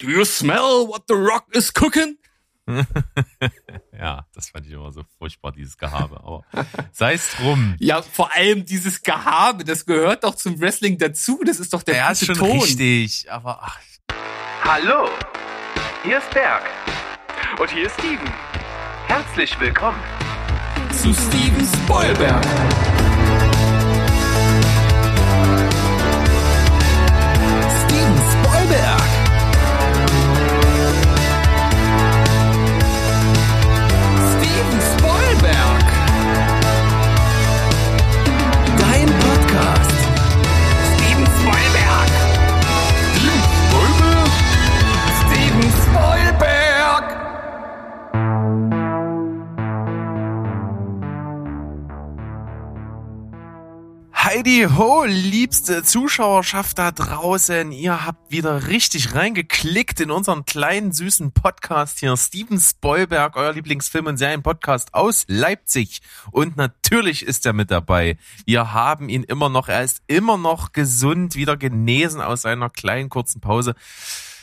Do you smell what the rock is cooking? ja, das fand ich immer so furchtbar, dieses Gehabe. Aber sei es drum. Ja, vor allem dieses Gehabe, das gehört doch zum Wrestling dazu. Das ist doch der ja, ist schon Ton. richtig, aber ach. Hallo, hier ist Berg. Und hier ist Steven. Herzlich willkommen zu Steven Spoilberg. Heidi Ho, liebste Zuschauerschaft da draußen, ihr habt wieder richtig reingeklickt in unseren kleinen süßen Podcast hier. Steven Spoilberg, euer Lieblingsfilm- und Serienpodcast aus Leipzig. Und natürlich ist er mit dabei. Wir haben ihn immer noch, er ist immer noch gesund, wieder genesen aus seiner kleinen kurzen Pause.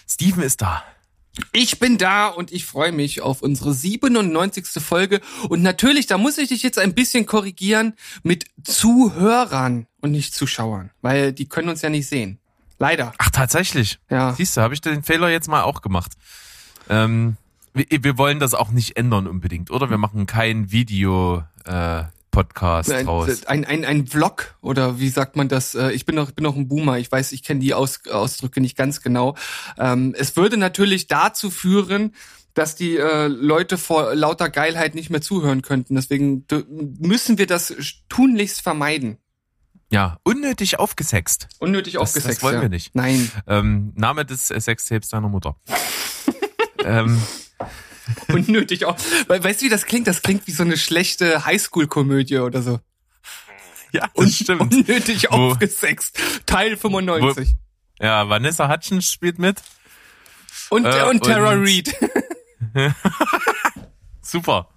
Steven ist da. Ich bin da und ich freue mich auf unsere 97. Folge. Und natürlich, da muss ich dich jetzt ein bisschen korrigieren mit Zuhörern und nicht Zuschauern, weil die können uns ja nicht sehen. Leider. Ach, tatsächlich. Ja. Siehst du, habe ich den Fehler jetzt mal auch gemacht. Ähm, wir, wir wollen das auch nicht ändern unbedingt, oder? Wir machen kein Video. Äh, Podcast ein, raus. Ein, ein, ein Vlog oder wie sagt man das? Äh, Ich bin noch, bin noch ein Boomer. Ich weiß, ich kenne die Aus, Ausdrücke nicht ganz genau. Ähm, es würde natürlich dazu führen, dass die äh, Leute vor lauter Geilheit nicht mehr zuhören könnten. Deswegen müssen wir das tunlichst vermeiden. Ja, unnötig aufgesext. Unnötig Das- aufgesext. das wollen ja. wir nicht. Nein. Ähm, Name des äh, Sextapes deiner Mutter. ähm, Unnötig auch. Weißt du, wie das klingt? Das klingt wie so eine schlechte Highschool-Komödie oder so. ja, das stimmt. Unnötig Wo- aufgesext. Teil 95. Ja, Vanessa Hutchins spielt mit. und, äh, und Tara und- Reid. Super.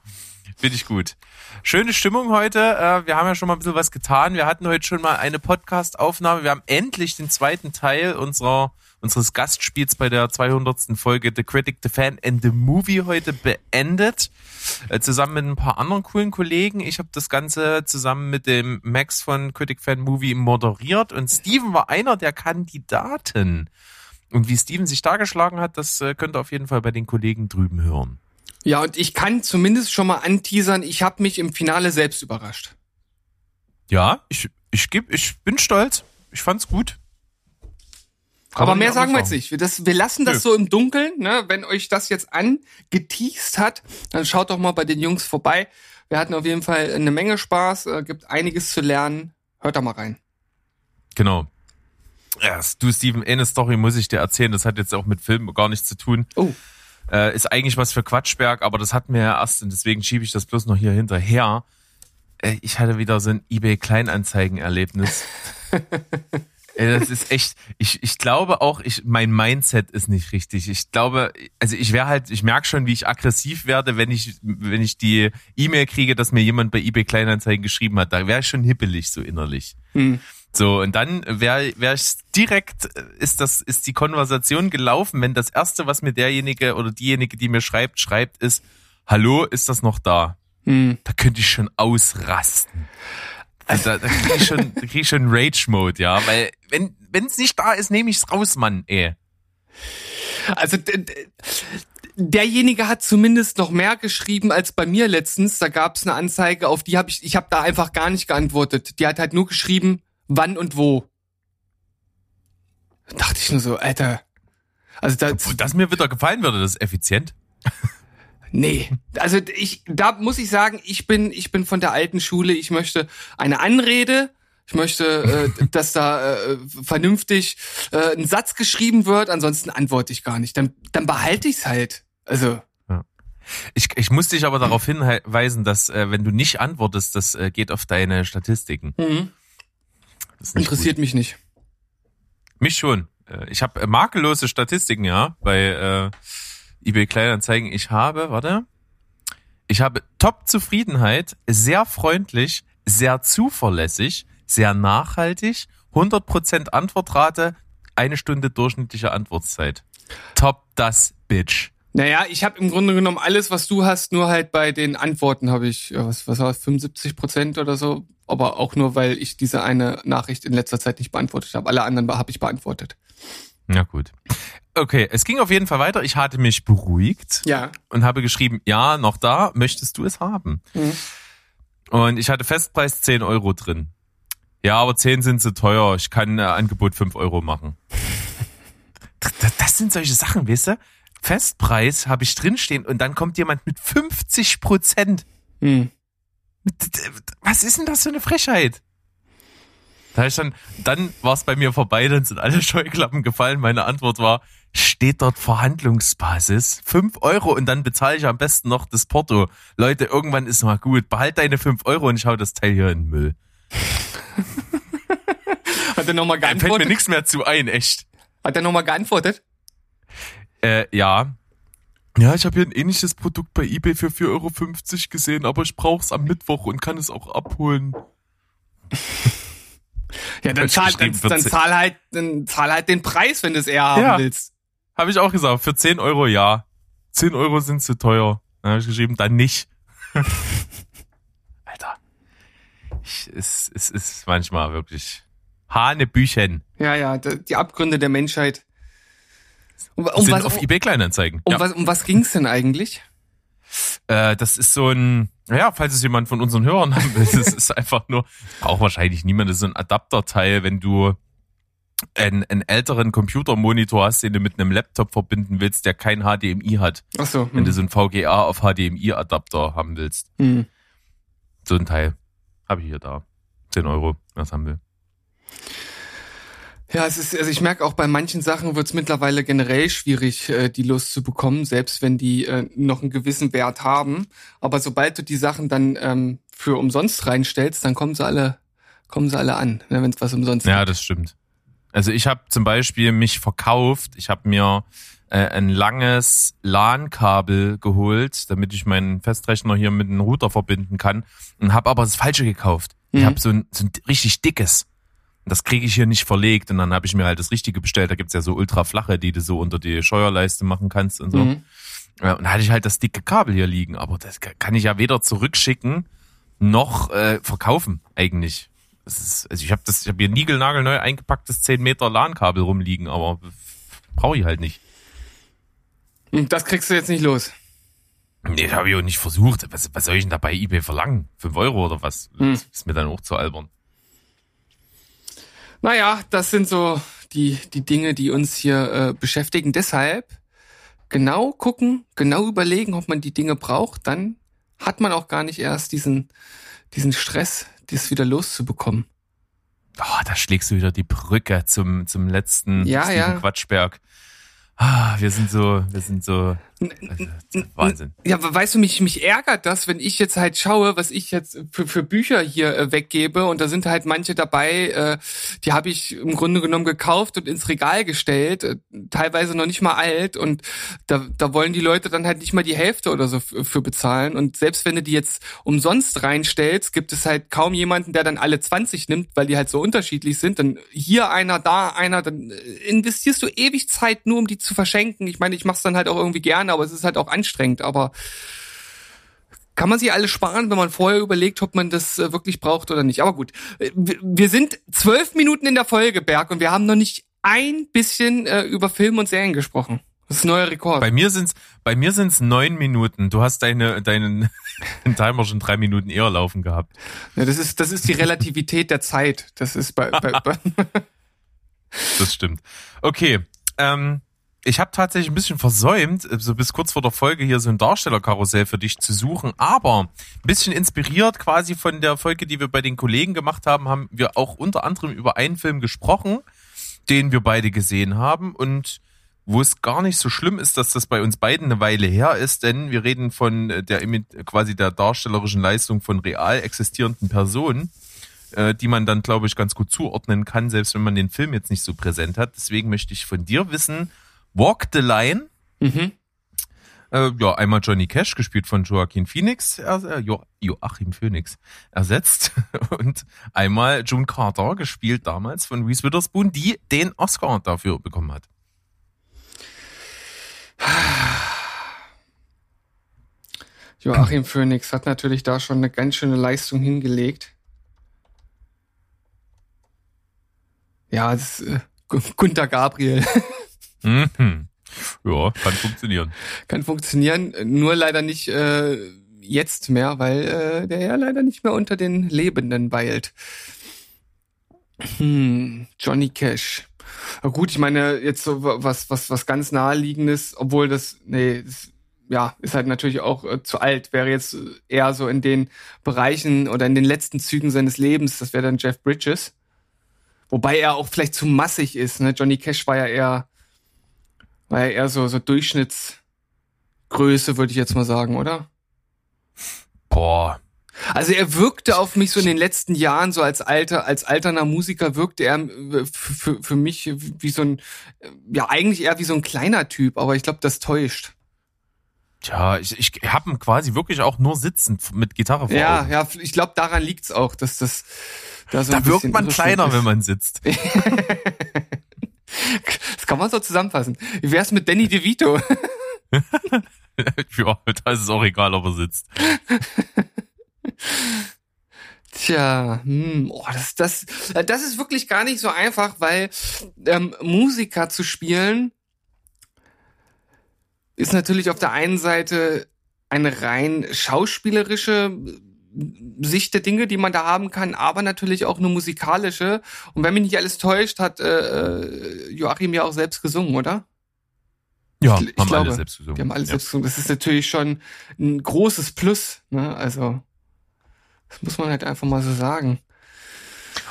Finde ich gut. Schöne Stimmung heute. Äh, Wir haben ja schon mal ein bisschen was getan. Wir hatten heute schon mal eine Podcast-Aufnahme. Wir haben endlich den zweiten Teil unserer, unseres Gastspiels bei der 200. Folge The Critic, The Fan and The Movie heute beendet. Äh, Zusammen mit ein paar anderen coolen Kollegen. Ich habe das Ganze zusammen mit dem Max von Critic Fan Movie moderiert und Steven war einer der Kandidaten. Und wie Steven sich da geschlagen hat, das äh, könnt ihr auf jeden Fall bei den Kollegen drüben hören. Ja, und ich kann zumindest schon mal anteasern, ich habe mich im Finale selbst überrascht. Ja, ich, ich, geb, ich bin stolz. Ich fand's gut. Kann Aber mehr sagen wir jetzt nicht. Wir, das, wir lassen das Nö. so im Dunkeln. Ne? Wenn euch das jetzt angeteased hat, dann schaut doch mal bei den Jungs vorbei. Wir hatten auf jeden Fall eine Menge Spaß, äh, gibt einiges zu lernen. Hört da mal rein. Genau. Ja, du, Steven, eine Story muss ich dir erzählen. Das hat jetzt auch mit Film gar nichts zu tun. Oh, Äh, ist eigentlich was für Quatschberg, aber das hatten wir ja erst und deswegen schiebe ich das bloß noch hier hinterher. Äh, ich hatte wieder so ein eBay Kleinanzeigen-Erlebnis. Ey, das ist echt, ich, ich glaube auch, ich, mein Mindset ist nicht richtig. Ich glaube, also ich wäre halt, ich merke schon, wie ich aggressiv werde, wenn ich, wenn ich die E-Mail kriege, dass mir jemand bei eBay Kleinanzeigen geschrieben hat. Da wäre ich schon hippelig, so innerlich. hm. So, und dann wäre wär ich direkt, ist das, ist die Konversation gelaufen, wenn das erste, was mir derjenige oder diejenige, die mir schreibt, schreibt, ist, hallo, ist das noch da? Hm. Da könnte ich schon ausrasten. Also, da, kriege ich schon, krieg ich schon Rage-Mode, ja, weil, wenn, wenn es nicht da ist, nehme ich's raus, Mann, ey. Also derjenige hat zumindest noch mehr geschrieben als bei mir letztens. Da gab es eine Anzeige, auf die habe ich, ich habe da einfach gar nicht geantwortet. Die hat halt nur geschrieben, wann und wo. Da dachte ich nur so, Alter. Also da, Obwohl das mir wieder gefallen würde, das ist effizient. Nee. Also ich, da muss ich sagen, ich bin, ich bin von der alten Schule. Ich möchte eine Anrede. Ich möchte, äh, dass da äh, vernünftig äh, ein Satz geschrieben wird. Ansonsten antworte ich gar nicht. Dann, dann behalte ich's halt. Also Ich, ich muss dich aber darauf hinweisen, dass, äh, wenn du nicht antwortest, das äh, geht auf deine Statistiken. mhm. Interessiert mich nicht. Gut. Mich schon. Äh, Ich habe makellose Statistiken, ja, bei äh, eBay Kleinanzeigen. Ich habe, warte, ich habe Top-Zufriedenheit, sehr freundlich, sehr zuverlässig, sehr nachhaltig, 100% Antwortrate, eine Stunde durchschnittliche Antwortzeit. Top das Bitch. Naja, ich habe im Grunde genommen alles, was du hast, nur halt bei den Antworten habe ich, was, was war 75 Prozent oder so. Aber auch nur, weil ich diese eine Nachricht in letzter Zeit nicht beantwortet habe. Alle anderen habe ich beantwortet. Na gut. Okay, es ging auf jeden Fall weiter. Ich hatte mich beruhigt Ja. und habe geschrieben, ja, noch da, möchtest du es haben? Mhm. Und ich hatte Festpreis 10 Euro drin. Ja, aber 10 sind zu teuer. Ich kann äh, Angebot 5 Euro machen. Das, sind solche Sachen, weißt du? Festpreis habe ich drinstehen und dann kommt jemand mit 50 Prozent. Hm. Was ist denn das für eine Frechheit? Da ich dann, dann war es bei mir vorbei, dann sind alle Scheuklappen gefallen. Meine Antwort war, steht dort Verhandlungsbasis? 5 Euro und dann bezahle ich am besten noch das Porto. Leute, irgendwann ist mal gut. Behalt deine 5 Euro und ich hau das Teil hier in den Müll. Hat er nochmal Da fällt mir geantwortet? nichts mehr zu ein, echt. Hat er nochmal geantwortet? Äh, ja. Ja, ich habe hier ein ähnliches Produkt bei eBay für 4,50 Euro gesehen, aber ich brauch's am Mittwoch und kann es auch abholen. Ja, dann zahl, dann, dann 14. zahl halt, dann zahl halt den Preis, wenn du es eher haben Ja. willst. Habe ich auch gesagt, für 10 Euro ja. 10 Euro sind zu teuer. Dann habe ich geschrieben, dann nicht. Alter. Ich, es, es ist manchmal wirklich Hanebüchen. Ja, ja, die Abgründe der Menschheit. Um, um, sind was, auf eBay Kleinanzeigen. um, ja. was, um was ging's denn eigentlich? Äh, das ist so ein, ja, falls es jemand von unseren Hörern haben will, das ist einfach nur, braucht wahrscheinlich niemand, das ist so ein Adapterteil, wenn du einen, einen älteren Computermonitor hast, den du mit einem Laptop verbinden willst, der kein HDMI hat. Ach so. Wenn du Hm. so einen VGA auf HDMI-Adapter haben willst. Hm. So ein Teil. Habe ich hier da. 10 Euro, was haben wir. Ja, es ist, also ich merke auch bei manchen Sachen wird es mittlerweile generell schwierig, äh, die loszubekommen, selbst wenn die äh, noch einen gewissen Wert haben. Aber sobald du die Sachen dann ähm, für umsonst reinstellst, dann kommen sie alle, kommen sie alle an, ne, wenn es was umsonst Ja, gibt. das stimmt. Also ich habe zum Beispiel mich verkauft. Ich habe mir äh, ein langes LAN-Kabel geholt, damit ich meinen Festrechner hier mit einem Router verbinden kann. Und habe aber das Falsche gekauft. Ich Mhm. habe so ein, so ein richtig dickes. Das kriege ich hier nicht verlegt. Und dann habe ich mir halt das Richtige bestellt. Da gibt's ja so ultra flache, die du so unter die Steuerleiste machen kannst und so. Mhm. Ja, und da hatte ich halt das dicke Kabel hier liegen. Aber das ka- kann ich ja weder zurückschicken noch äh, verkaufen eigentlich. Das ist, also ich habe das, ich habe hier niegelnagelneu eingepacktes 10 Meter LAN-Kabel rumliegen, aber brauche ich halt nicht. Und das kriegst du jetzt nicht los. Nee, das habe ich auch nicht versucht. Was, was soll ich denn da bei eBay verlangen? 5 Euro oder was? Hm. Das ist mir dann auch zu albern. Naja, das sind so die, die Dinge, die uns hier äh, beschäftigen. Deshalb genau gucken, genau überlegen, ob man die Dinge braucht, dann hat man auch gar nicht erst diesen, diesen Stress, das wieder loszubekommen. Oh, da schlägst du wieder die Brücke zum, zum letzten Ja, ja. Quatschberg. Ah, wir sind so, wir sind so, Wahnsinn. Ja, weißt du, mich, mich ärgert das, wenn ich jetzt halt schaue, was ich jetzt für, für Bücher hier äh, weggebe und da sind halt manche dabei, äh, die habe ich im Grunde genommen gekauft und ins Regal gestellt, äh, teilweise noch nicht mal alt und da, da wollen die Leute dann halt nicht mal die Hälfte oder so für bezahlen und selbst wenn du die jetzt umsonst reinstellst, gibt es halt kaum jemanden, der dann alle 20 nimmt, weil die halt so unterschiedlich sind, dann hier einer, da einer, dann investierst du ewig Zeit nur, um die zu verschenken. Ich meine, ich mache es dann halt auch irgendwie gerne, aber es ist halt auch anstrengend. Aber kann man sich alles sparen, wenn man vorher überlegt, ob man das äh, wirklich braucht oder nicht. Aber gut, Äh, wir- wir sind zwölf Minuten in der Folge, Berg, und wir haben noch nicht ein bisschen äh, über Film und Serien gesprochen. Das ist ein neuer Rekord. Bei mir sind's, bei mir sind's neun Minuten. Du hast deine, deinen den Timer schon drei Minuten eher laufen gehabt. Ja, das ist das ist die Relativität der Zeit. Das ist bei, bei, bei Das stimmt. Okay, ähm, ich habe tatsächlich ein bisschen versäumt, äh, so bis kurz vor der Folge hier so ein Darstellerkarussell für dich zu suchen, aber ein bisschen inspiriert quasi von der Folge, die wir bei den Kollegen gemacht haben, haben wir auch unter anderem über einen Film gesprochen, den wir beide gesehen haben und wo es gar nicht so schlimm ist, dass das bei uns beiden eine Weile her ist, denn wir reden von äh, der quasi der darstellerischen Leistung von real existierenden Personen, äh, die man dann, glaube ich, ganz gut zuordnen kann, selbst wenn man den Film jetzt nicht so präsent hat. Deswegen möchte ich von dir wissen, Walk the Line. Mhm. Äh, ja, einmal Johnny Cash, gespielt von Joaquin Phoenix, äh, jo Joachim Phoenix, ersetzt. Und einmal June Carter, gespielt damals von Reese Witherspoon, die den Oscar dafür bekommen hat. Joachim Phoenix hat natürlich da schon eine ganz schöne Leistung hingelegt. Ja, das ist, äh, Gunter Gabriel. Mhm. Ja, kann funktionieren. Kann funktionieren, nur leider nicht äh, jetzt mehr, weil äh, der ja leider nicht mehr unter den Lebenden weilt. Hm, Johnny Cash. Na gut, ich meine, jetzt so was, was, was ganz naheliegendes, obwohl das, nee, das, ja, ist halt natürlich auch äh, zu alt, wäre jetzt eher so in den Bereichen oder in den letzten Zügen seines Lebens, das wäre dann Jeff Bridges. Wobei er auch vielleicht zu massig ist, ne? Johnny Cash war ja eher, war ja eher so, so Durchschnittsgröße, würde ich jetzt mal sagen, oder? Boah, Also er wirkte auf mich so in den letzten Jahren so als alter als alterner Musiker wirkte er äh, für, für mich wie so ein ja eigentlich eher wie so ein kleiner Typ, aber ich glaube, das täuscht. Tja, ich, ich habe ihn quasi wirklich auch nur sitzend mit Gitarre vor Ja, Augen. ja, ich glaube, daran liegt's auch, dass das da so Da wirkt man kleiner, ist. wenn man sitzt. Das kann man so zusammenfassen. Wie wär's mit Danny DeVito? ja, da ist es auch egal, ob er sitzt. Tja, hm, oh, das, das, das ist wirklich gar nicht so einfach, weil ähm, Musiker zu spielen ist natürlich auf der einen Seite eine rein schauspielerische Sicht der Dinge, die man da haben kann, aber natürlich auch eine musikalische. Und wenn mich nicht alles täuscht, hat äh, äh, Joachim ja auch selbst gesungen, oder? Ja, Ich- ich haben alle glaube, selbst gesungen. Wir haben alles ja. selbst gesungen. Das ist natürlich schon ein großes Plus. Ne? Also, das muss man halt einfach mal so sagen.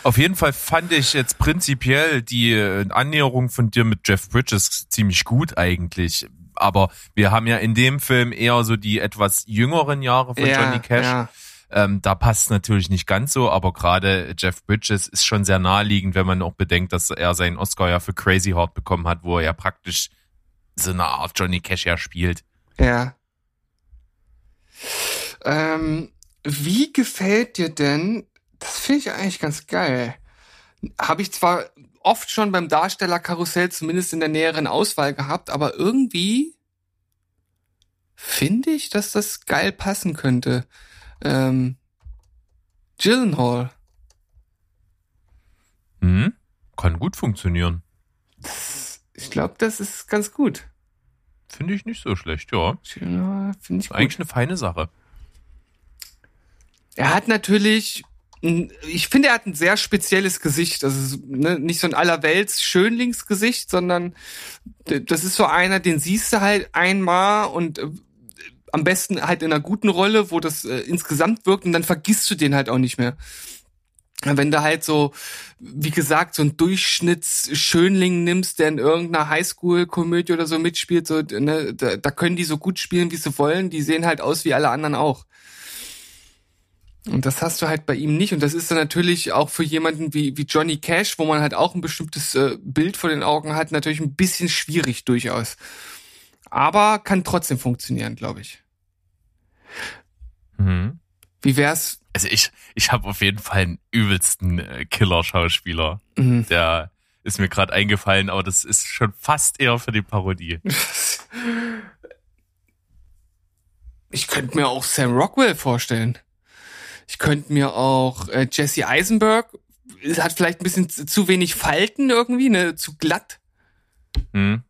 Auf jeden Fall fand ich jetzt prinzipiell die äh, Annäherung von dir mit Jeff Bridges ziemlich gut eigentlich. Aber wir haben ja in dem Film eher so die etwas jüngeren Jahre von Johnny Cash. Ja. Ähm, da passt es natürlich nicht ganz so, aber gerade Jeff Bridges ist schon sehr naheliegend, wenn man auch bedenkt, dass er seinen Oscar ja für Crazy Heart bekommen hat, wo er ja praktisch so eine Art Johnny Cash ja spielt. Ja. Ähm, wie gefällt dir denn, das finde ich eigentlich ganz geil, habe ich zwar oft schon beim Darstellerkarussell zumindest in der näheren Auswahl gehabt, aber irgendwie finde ich, dass das geil passen könnte. Ähm, Gyllenhaal. Hm? Kann gut funktionieren. Ich glaube, das ist ganz gut. Finde ich nicht so schlecht, ja. Gyllenhaal finde ich gut. Eigentlich eine feine Sache. Er hat natürlich, ich finde, er hat ein sehr spezielles Gesicht. Also ne, nicht so ein allerwelts Schönlingsgesicht, sondern das ist so einer, den siehst du halt einmal und äh, am besten halt in einer guten Rolle, wo das äh, insgesamt wirkt und dann vergisst du den halt auch nicht mehr. Wenn du halt so, wie gesagt, so einen Durchschnittsschönling nimmst, der in irgendeiner Highschool-Komödie oder so mitspielt, so, ne, da, da können die so gut spielen, wie sie wollen. Die sehen halt aus wie alle anderen auch. Und das hast du halt bei ihm nicht. Und das ist dann natürlich auch für jemanden wie, wie Johnny Cash, wo man halt auch ein bestimmtes äh, Bild vor den Augen hat, natürlich ein bisschen schwierig durchaus. Aber kann trotzdem funktionieren, glaube ich. Mhm. Wie wär's? Also ich, ich habe auf jeden Fall einen übelsten äh, Killer-Schauspieler. Mhm. Der ist mir gerade eingefallen, aber das ist schon fast eher für die Parodie. Ich könnte mir auch Sam Rockwell vorstellen. Ich könnte mir auch äh, Jesse Eisenberg. Es hat vielleicht ein bisschen zu zu wenig Falten irgendwie, ne, zu glatt, Hm?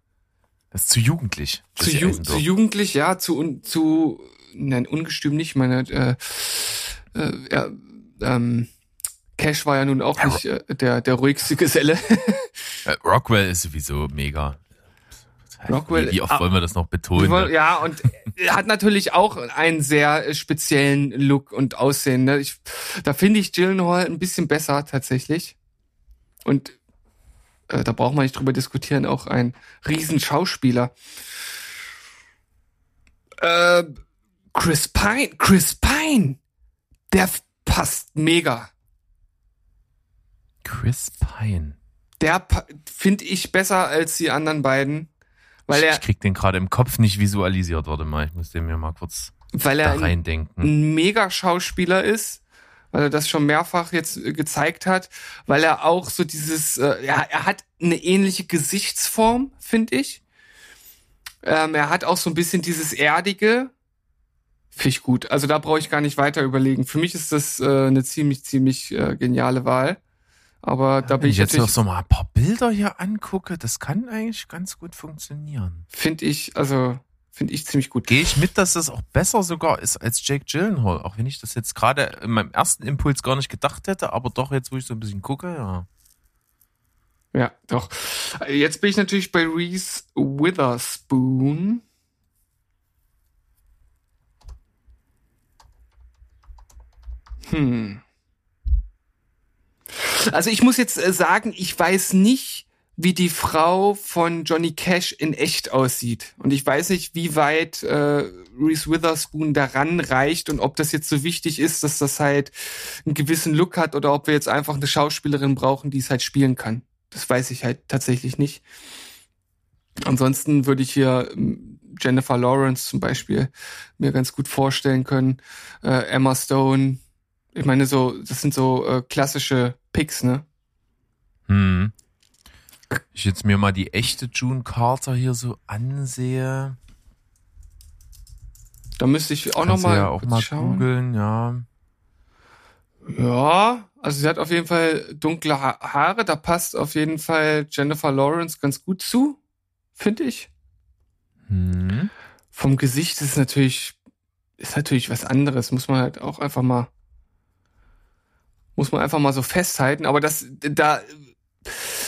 Das ist zu jugendlich. zu, ju zu jugendlich, ja, zu zu nein, ungestüm nicht. Ich Meine äh, äh, ja, ähm, Cash war ja nun auch nicht äh, der der ruhigste Geselle. Äh, Rockwell ist sowieso mega. Rockwell- wie, oft ah, wollen wir das noch betonen? ne? Ja, und er hat natürlich auch einen sehr äh, speziellen Look und Aussehen. Ne? Ich, da finde ich Gyllenhaal ein bisschen besser tatsächlich. Und äh, da braucht man nicht drüber diskutieren, auch ein Riesenschauspieler. Äh, Chris Pine, Chris Pine, der passt mega. Chris Pine. Der finde ich besser als die anderen beiden, weil ich, er, ich krieg den gerade im Kopf nicht visualisiert. Warte mal, ich muss den mir mal kurz weil da er ein- reindenken. ein mega Schauspieler ist, weil er das schon mehrfach jetzt äh, gezeigt hat, weil er auch so dieses, äh, ja, er hat eine ähnliche Gesichtsform, finde ich. Ähm, er hat auch so ein bisschen dieses erdige, Finde ich gut. Also da brauche ich gar nicht weiter überlegen. Für mich ist das äh, eine ziemlich, ziemlich äh, geniale Wahl. Aber da bin Wenn ich jetzt noch so mal ein paar Bilder hier angucke, das kann eigentlich ganz gut funktionieren. finde ich, also finde ich ziemlich gut. Gehe ich mit, dass das auch besser sogar ist als Jake Gyllenhaal, auch wenn ich das jetzt gerade in meinem ersten Impuls gar nicht gedacht hätte, aber doch jetzt, wo ich so ein bisschen gucke, ja. Ja, doch. Jetzt bin ich natürlich bei Reese Witherspoon. Hm. Also ich muss jetzt äh, sagen, ich weiß nicht, wie die Frau von Johnny Cash in echt aussieht. Und ich weiß nicht, wie weit äh, Reese Witherspoon daran reicht und ob das jetzt so wichtig ist, dass das halt einen gewissen Look hat oder ob wir jetzt einfach eine Schauspielerin brauchen, die es halt spielen kann. Das weiß ich halt tatsächlich nicht. Ansonsten würde ich hier ähm, Jennifer Lawrence zum Beispiel mir ganz gut vorstellen können. Äh, Emma Stone. Ich meine, so, das sind so äh, klassische Picks, ne? Hm. Ich jetzt mir mal die echte June Carter hier so ansehe. Da müsste ich auch Kannst noch du mal, ja auch mal schauen. googeln, ja. Ja, also sie hat auf jeden Fall dunkle ha Haare. Da passt auf jeden Fall Jennifer Lawrence ganz gut zu, finde ich. Hm. Vom Gesicht ist natürlich ist natürlich was anderes. Muss man halt auch einfach mal muss man einfach mal so festhalten. Aber das da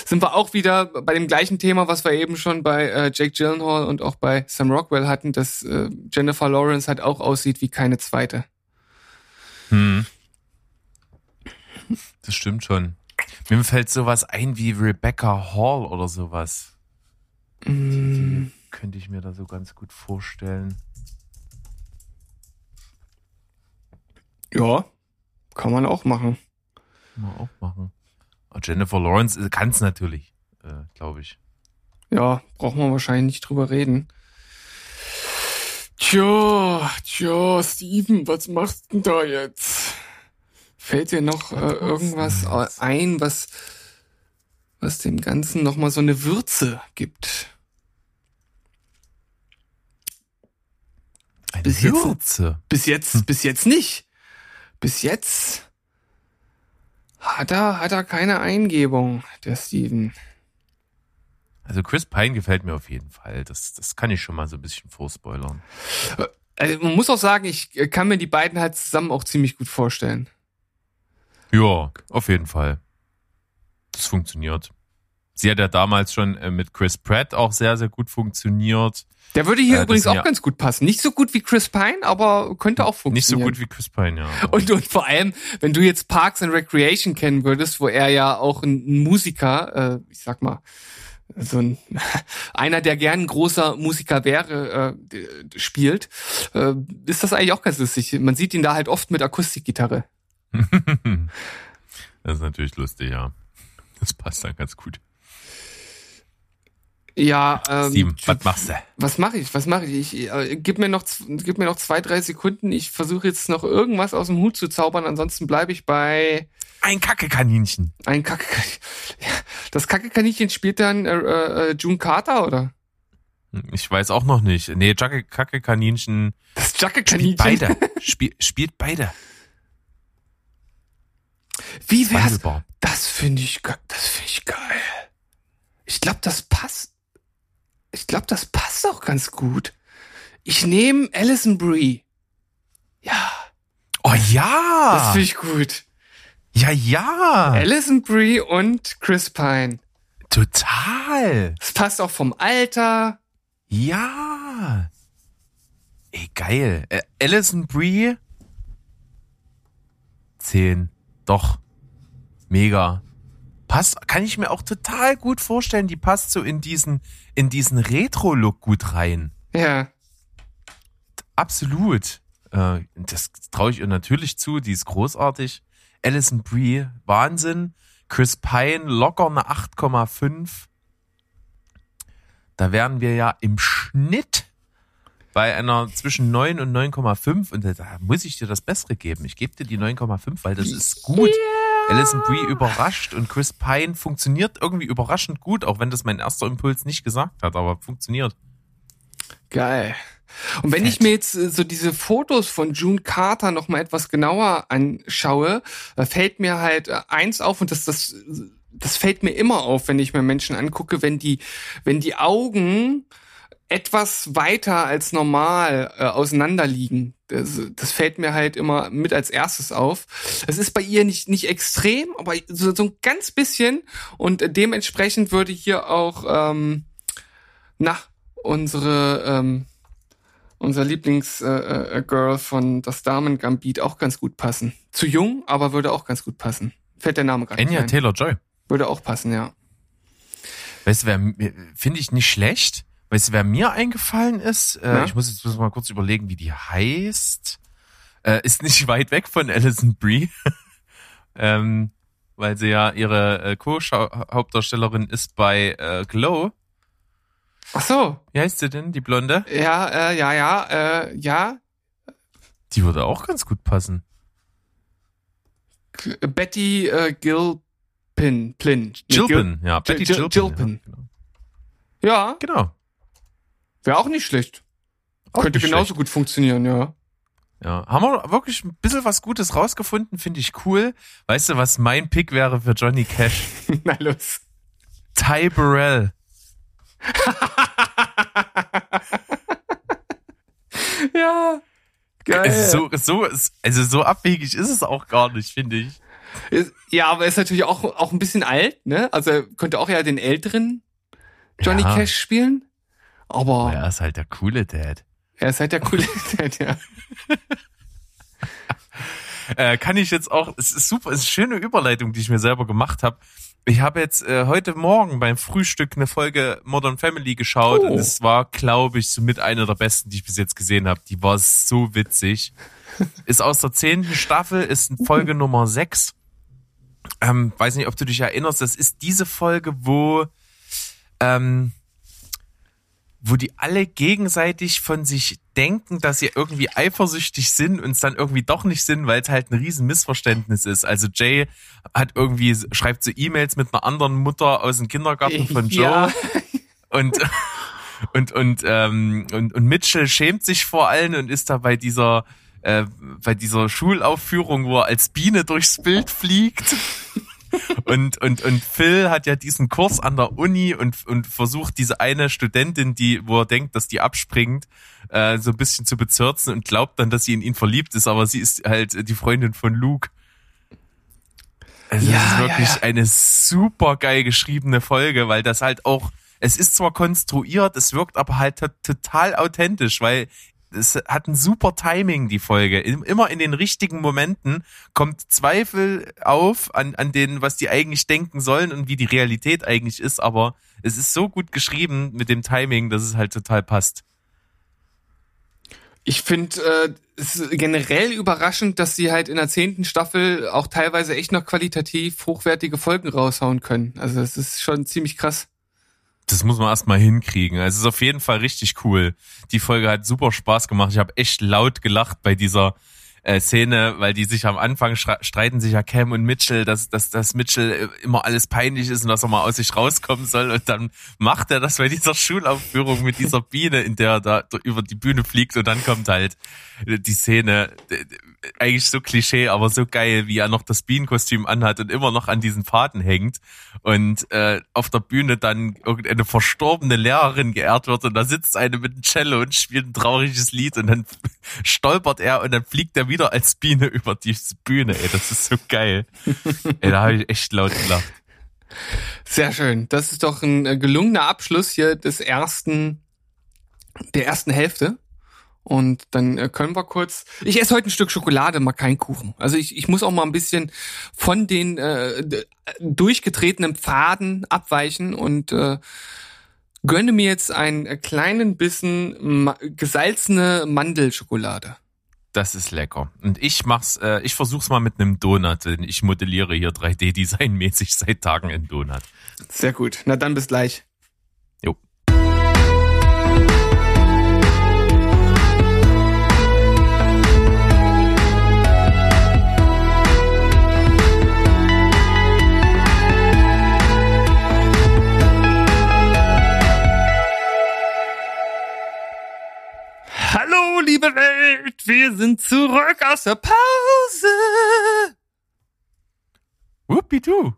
sind wir auch wieder bei dem gleichen Thema, was wir eben schon bei äh, Jake Gyllenhaal und auch bei Sam Rockwell hatten, dass äh, Jennifer Lawrence halt auch aussieht wie keine zweite. Hm. Das stimmt schon. Mir fällt sowas ein wie Rebecca Hall oder sowas. Mm, Könnte ich mir da so ganz gut vorstellen. ja, kann man auch machen. Kann man auch machen. Jennifer Lawrence kann es natürlich, äh, glaube ich. Ja, braucht man wahrscheinlich nicht drüber reden. Tja, tja, Steven, was machst du denn da jetzt? Fällt dir noch äh, irgendwas jetzt? ein, was, was dem Ganzen nochmal so eine Würze gibt? Eine Bis jetzt- Würze. Bis jetzt, bis jetzt nicht. Bis jetzt hat er, hat er keine Eingebung, der Steven. Also Chris Pine gefällt mir auf jeden Fall. Das, das kann ich schon mal so ein bisschen vorspoilern. Also man muss auch sagen, ich äh, kann mir die beiden halt zusammen auch ziemlich gut vorstellen. Ja, auf jeden Fall. Das funktioniert. Sie hat ja damals schon äh, mit Chris Pratt auch sehr, sehr gut funktioniert. Der würde hier Äh, übrigens auch ja- ganz gut passen. Nicht so gut wie Chris Pine, aber könnte auch Nicht so funktionieren. gut wie Chris Pine, ja. und, und vor allem, wenn du jetzt Parks and Recreation kennen würdest, wo er ja auch ein, Musiker, äh, ich sag mal, so ein einer, der gern ein großer Musiker wäre, äh, spielt, äh, ist das eigentlich auch ganz lustig. Man sieht ihn da halt oft mit Akustikgitarre. das ist natürlich lustig, ja. Das passt dann ganz gut. Ja, ähm, Steven, was machst du? Was mache ich? Was mache ich? ich äh, gib mir noch gib mir noch zwei, drei Sekunden. Ich versuche jetzt noch irgendwas aus dem Hut zu zaubern. Ansonsten bleibe ich bei Ein Kackekaninchen. ein Kacke. Ja, Das Kacke-Kaninchen spielt dann äh, äh, June Carter oder? Ich weiß auch noch nicht. Nee, Jacke, Kackekaninchen Das spielt Jacke-Kaninchen. beide. Spiel, spielt beide. Wie wär's? Das finde ich, das finde ich geil. Ich glaube, das passt. Ich glaube, das passt auch ganz gut. Ich nehme Alison Brie. Ja, Oh das ja! finde ich gut. Ja, ja! Alison Brie und Chris Pine. Total! Das passt auch vom Alter. Ja! Ey, geil. Äh, Alison Brie? Zehn. Doch. Mega. Passt, kann ich mir auch total gut vorstellen. Die passt so in diesen, in diesen Retro-Look gut rein. Ja. Absolut. Äh, das traue ich ihr natürlich zu. Die ist großartig. Alison Brie, Wahnsinn. Chris Pine, locker eine 8,5. Da wären wir ja im Schnitt bei einer zwischen 9 und 9,5. Und da muss ich dir das Bessere geben. Ich gebe dir die 9,5, weil das ist gut. Alison Brie überrascht und Chris Pine funktioniert irgendwie überraschend gut, auch wenn das mein erster Impuls nicht gesagt hat, aber funktioniert. Geil. Und wenn Fett. ich mir jetzt äh, so diese Fotos von June Carter noch mal etwas genauer anschaue, da fällt mir halt äh, eins auf und das das das fällt mir immer auf, wenn ich mir Menschen angucke, wenn die wenn die Augen etwas weiter als normal äh, auseinander liegen. Das, das fällt mir halt immer mit als erstes auf. Es ist bei ihr nicht nicht extrem, aber so, so ein ganz bisschen und dementsprechend würde hier auch ähm, na unsere ähm, unser Lieblingsgirl äh, äh, Girl von das Damen Gambit auch ganz gut passen. Zu jung, aber würde auch ganz gut passen. Fällt der Name gerade Anya ein. Taylor-Joy. Würde auch passen, ja. Weißt du, finde ich nicht schlecht. Weißt du, wer mir eingefallen ist? Äh, Ja? Ich muss jetzt mal kurz überlegen, wie die heißt. Äh, ist nicht weit weg von Alison Brie. ähm, weil sie ja ihre äh, Co-Hauptdarstellerin ist bei äh, Glow. Ach so, Wie heißt sie denn, die Blonde? ja, äh, ja, ja, äh, ja. Die würde auch ganz gut passen. K- Betty äh, Gilpin, Plin. Nee, Gil- Gilpin, ja. Betty Gil- Gilpin. Gilpin. Ja, genau. Ja, genau. Wäre auch nicht schlecht. Auch Könnte nicht genauso schlecht. gut funktionieren, ja. Ja, haben wir wirklich ein bisschen was Gutes rausgefunden, finde ich cool. Weißt du, was mein Pick wäre für Johnny Cash? Na los. Ty Burrell. Ja. Geil. Also so, so, also so abwegig ist es auch gar nicht, finde ich. Ja, aber er ist natürlich auch, auch ein bisschen alt, ne? Also er könnte auch ja den älteren Johnny Ja. Cash spielen. Aber Oh, er ist halt der coole Dad. er ist halt der coole Dad, ja. Äh, kann ich jetzt auch, es ist super, es ist eine schöne Überleitung, die ich mir selber gemacht habe. Ich habe jetzt äh, heute Morgen beim Frühstück eine Folge Modern Family geschaut Oh. und es war, glaube ich, somit eine der besten, die ich bis jetzt gesehen habe. Die war so witzig. ist aus der zehnten Staffel, ist Folge Nummer sechs. Ähm, weiß nicht, ob du dich erinnerst, das ist diese Folge, wo ähm, wo die alle gegenseitig von sich denken, dass sie irgendwie eifersüchtig sind und es dann irgendwie doch nicht sind, weil es halt ein riesen Missverständnis ist. Also Jay hat irgendwie, schreibt so E-Mails mit einer anderen Mutter aus dem Kindergarten von Joe Ja. und und und ähm, und und Mitchell schämt sich vor allen und ist da bei dieser äh, bei dieser Schulaufführung, wo er als Biene durchs Bild fliegt. Und, und, und Phil hat ja diesen Kurs an der Uni und, und versucht diese eine Studentin, die, wo er denkt, dass die abspringt, äh, so ein bisschen zu bezirzen und glaubt dann, dass sie in ihn verliebt ist, aber sie ist halt die Freundin von Luke. Also Ja, das ist ja, wirklich ja. eine super geil geschriebene Folge, weil das halt auch, es ist zwar konstruiert, es wirkt aber halt to- total authentisch, weil es hat ein super Timing, die Folge. Im- Immer in den richtigen Momenten kommt Zweifel auf an, an denen, was die eigentlich denken sollen und wie die Realität eigentlich ist, aber es ist so gut geschrieben mit dem Timing, dass es halt total passt. Ich finde äh, es generell überraschend, dass sie halt in der zehnten Staffel auch teilweise echt noch qualitativ hochwertige Folgen raushauen können. Also das ist schon ziemlich krass. Das muss man erstmal hinkriegen. Also es ist auf jeden Fall richtig cool. Die Folge hat super Spaß gemacht. Ich habe echt laut gelacht bei dieser äh, Szene, weil die sich am Anfang stre- streiten sich ja Cam und Mitchell, dass, dass, dass Mitchell äh, immer alles peinlich ist und dass er mal aus sich rauskommen soll. Und dann macht er das bei dieser Schulaufführung mit dieser Biene, in der er da über die Bühne fliegt und dann kommt halt äh, die Szene, eigentlich so Klischee, aber so geil, wie er noch das Bienenkostüm anhat und immer noch an diesen Faden hängt und äh, auf der Bühne dann irgendeine verstorbene Lehrerin geehrt wird und da sitzt eine mit einem Cello und spielt ein trauriges Lied und dann stolpert er und dann fliegt er wieder als Biene über die Bühne. Ey, das ist so geil. Ey, da habe ich echt laut gelacht. Sehr schön. Das ist doch ein äh, gelungener Abschluss hier des ersten, der ersten Hälfte. Und dann äh, können wir kurz. Ich esse heute ein Stück Schokolade, mal keinen Kuchen. Also ich, ich muss auch mal ein bisschen von den äh, d- durchgetretenen Pfaden abweichen und äh, gönne mir jetzt einen äh, kleinen Bissen ma gesalzene Mandelschokolade. Das ist lecker. Und ich mach's, äh, ich versuch's mal mit einem Donut, denn ich modelliere hier 3D-Design-mäßig seit Tagen in Donut. Sehr gut. Na dann bis gleich. Jo. Liebe Welt, wir sind zurück aus der Pause. Whoopie-doo.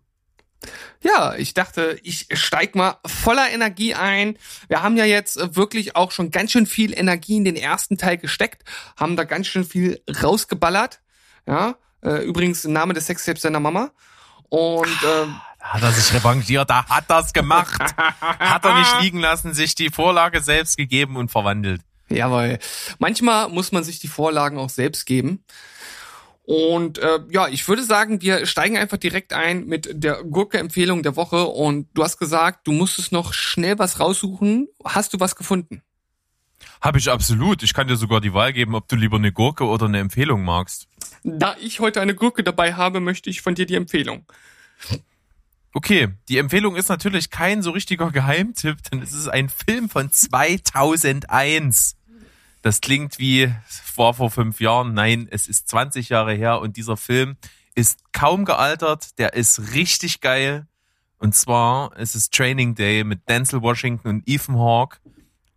Ja, ich dachte, ich steig mal voller Energie ein. Wir haben ja jetzt wirklich auch schon ganz schön viel Energie in den ersten Teil gesteckt, haben da ganz schön viel rausgeballert. Ja, äh, übrigens im Name des Sextapes seiner Mama. Und äh, Da hat er sich revanchiert, da hat er's gemacht. hat er nicht liegen lassen, sich die Vorlage selbst gegeben und verwandelt. Jawohl. Manchmal muss man sich die Vorlagen auch selbst geben. Und äh, ja, ich würde sagen, wir steigen einfach direkt ein mit der Gurke-Empfehlung der Woche. Und du hast gesagt, du musstest noch schnell was raussuchen. Hast du was gefunden? Habe ich absolut. Ich kann dir sogar die Wahl geben, ob du lieber eine Gurke oder eine Empfehlung magst. Da ich heute eine Gurke dabei habe, möchte ich von dir die Empfehlung. Okay, die Empfehlung ist natürlich kein so richtiger Geheimtipp, denn es ist ein Film von 2001. Das klingt wie war vor fünf Jahren. Nein, es ist 20 Jahre her und dieser Film ist kaum gealtert. Der ist richtig geil. Und zwar ist es Training Day mit Denzel Washington und Ethan Hawke.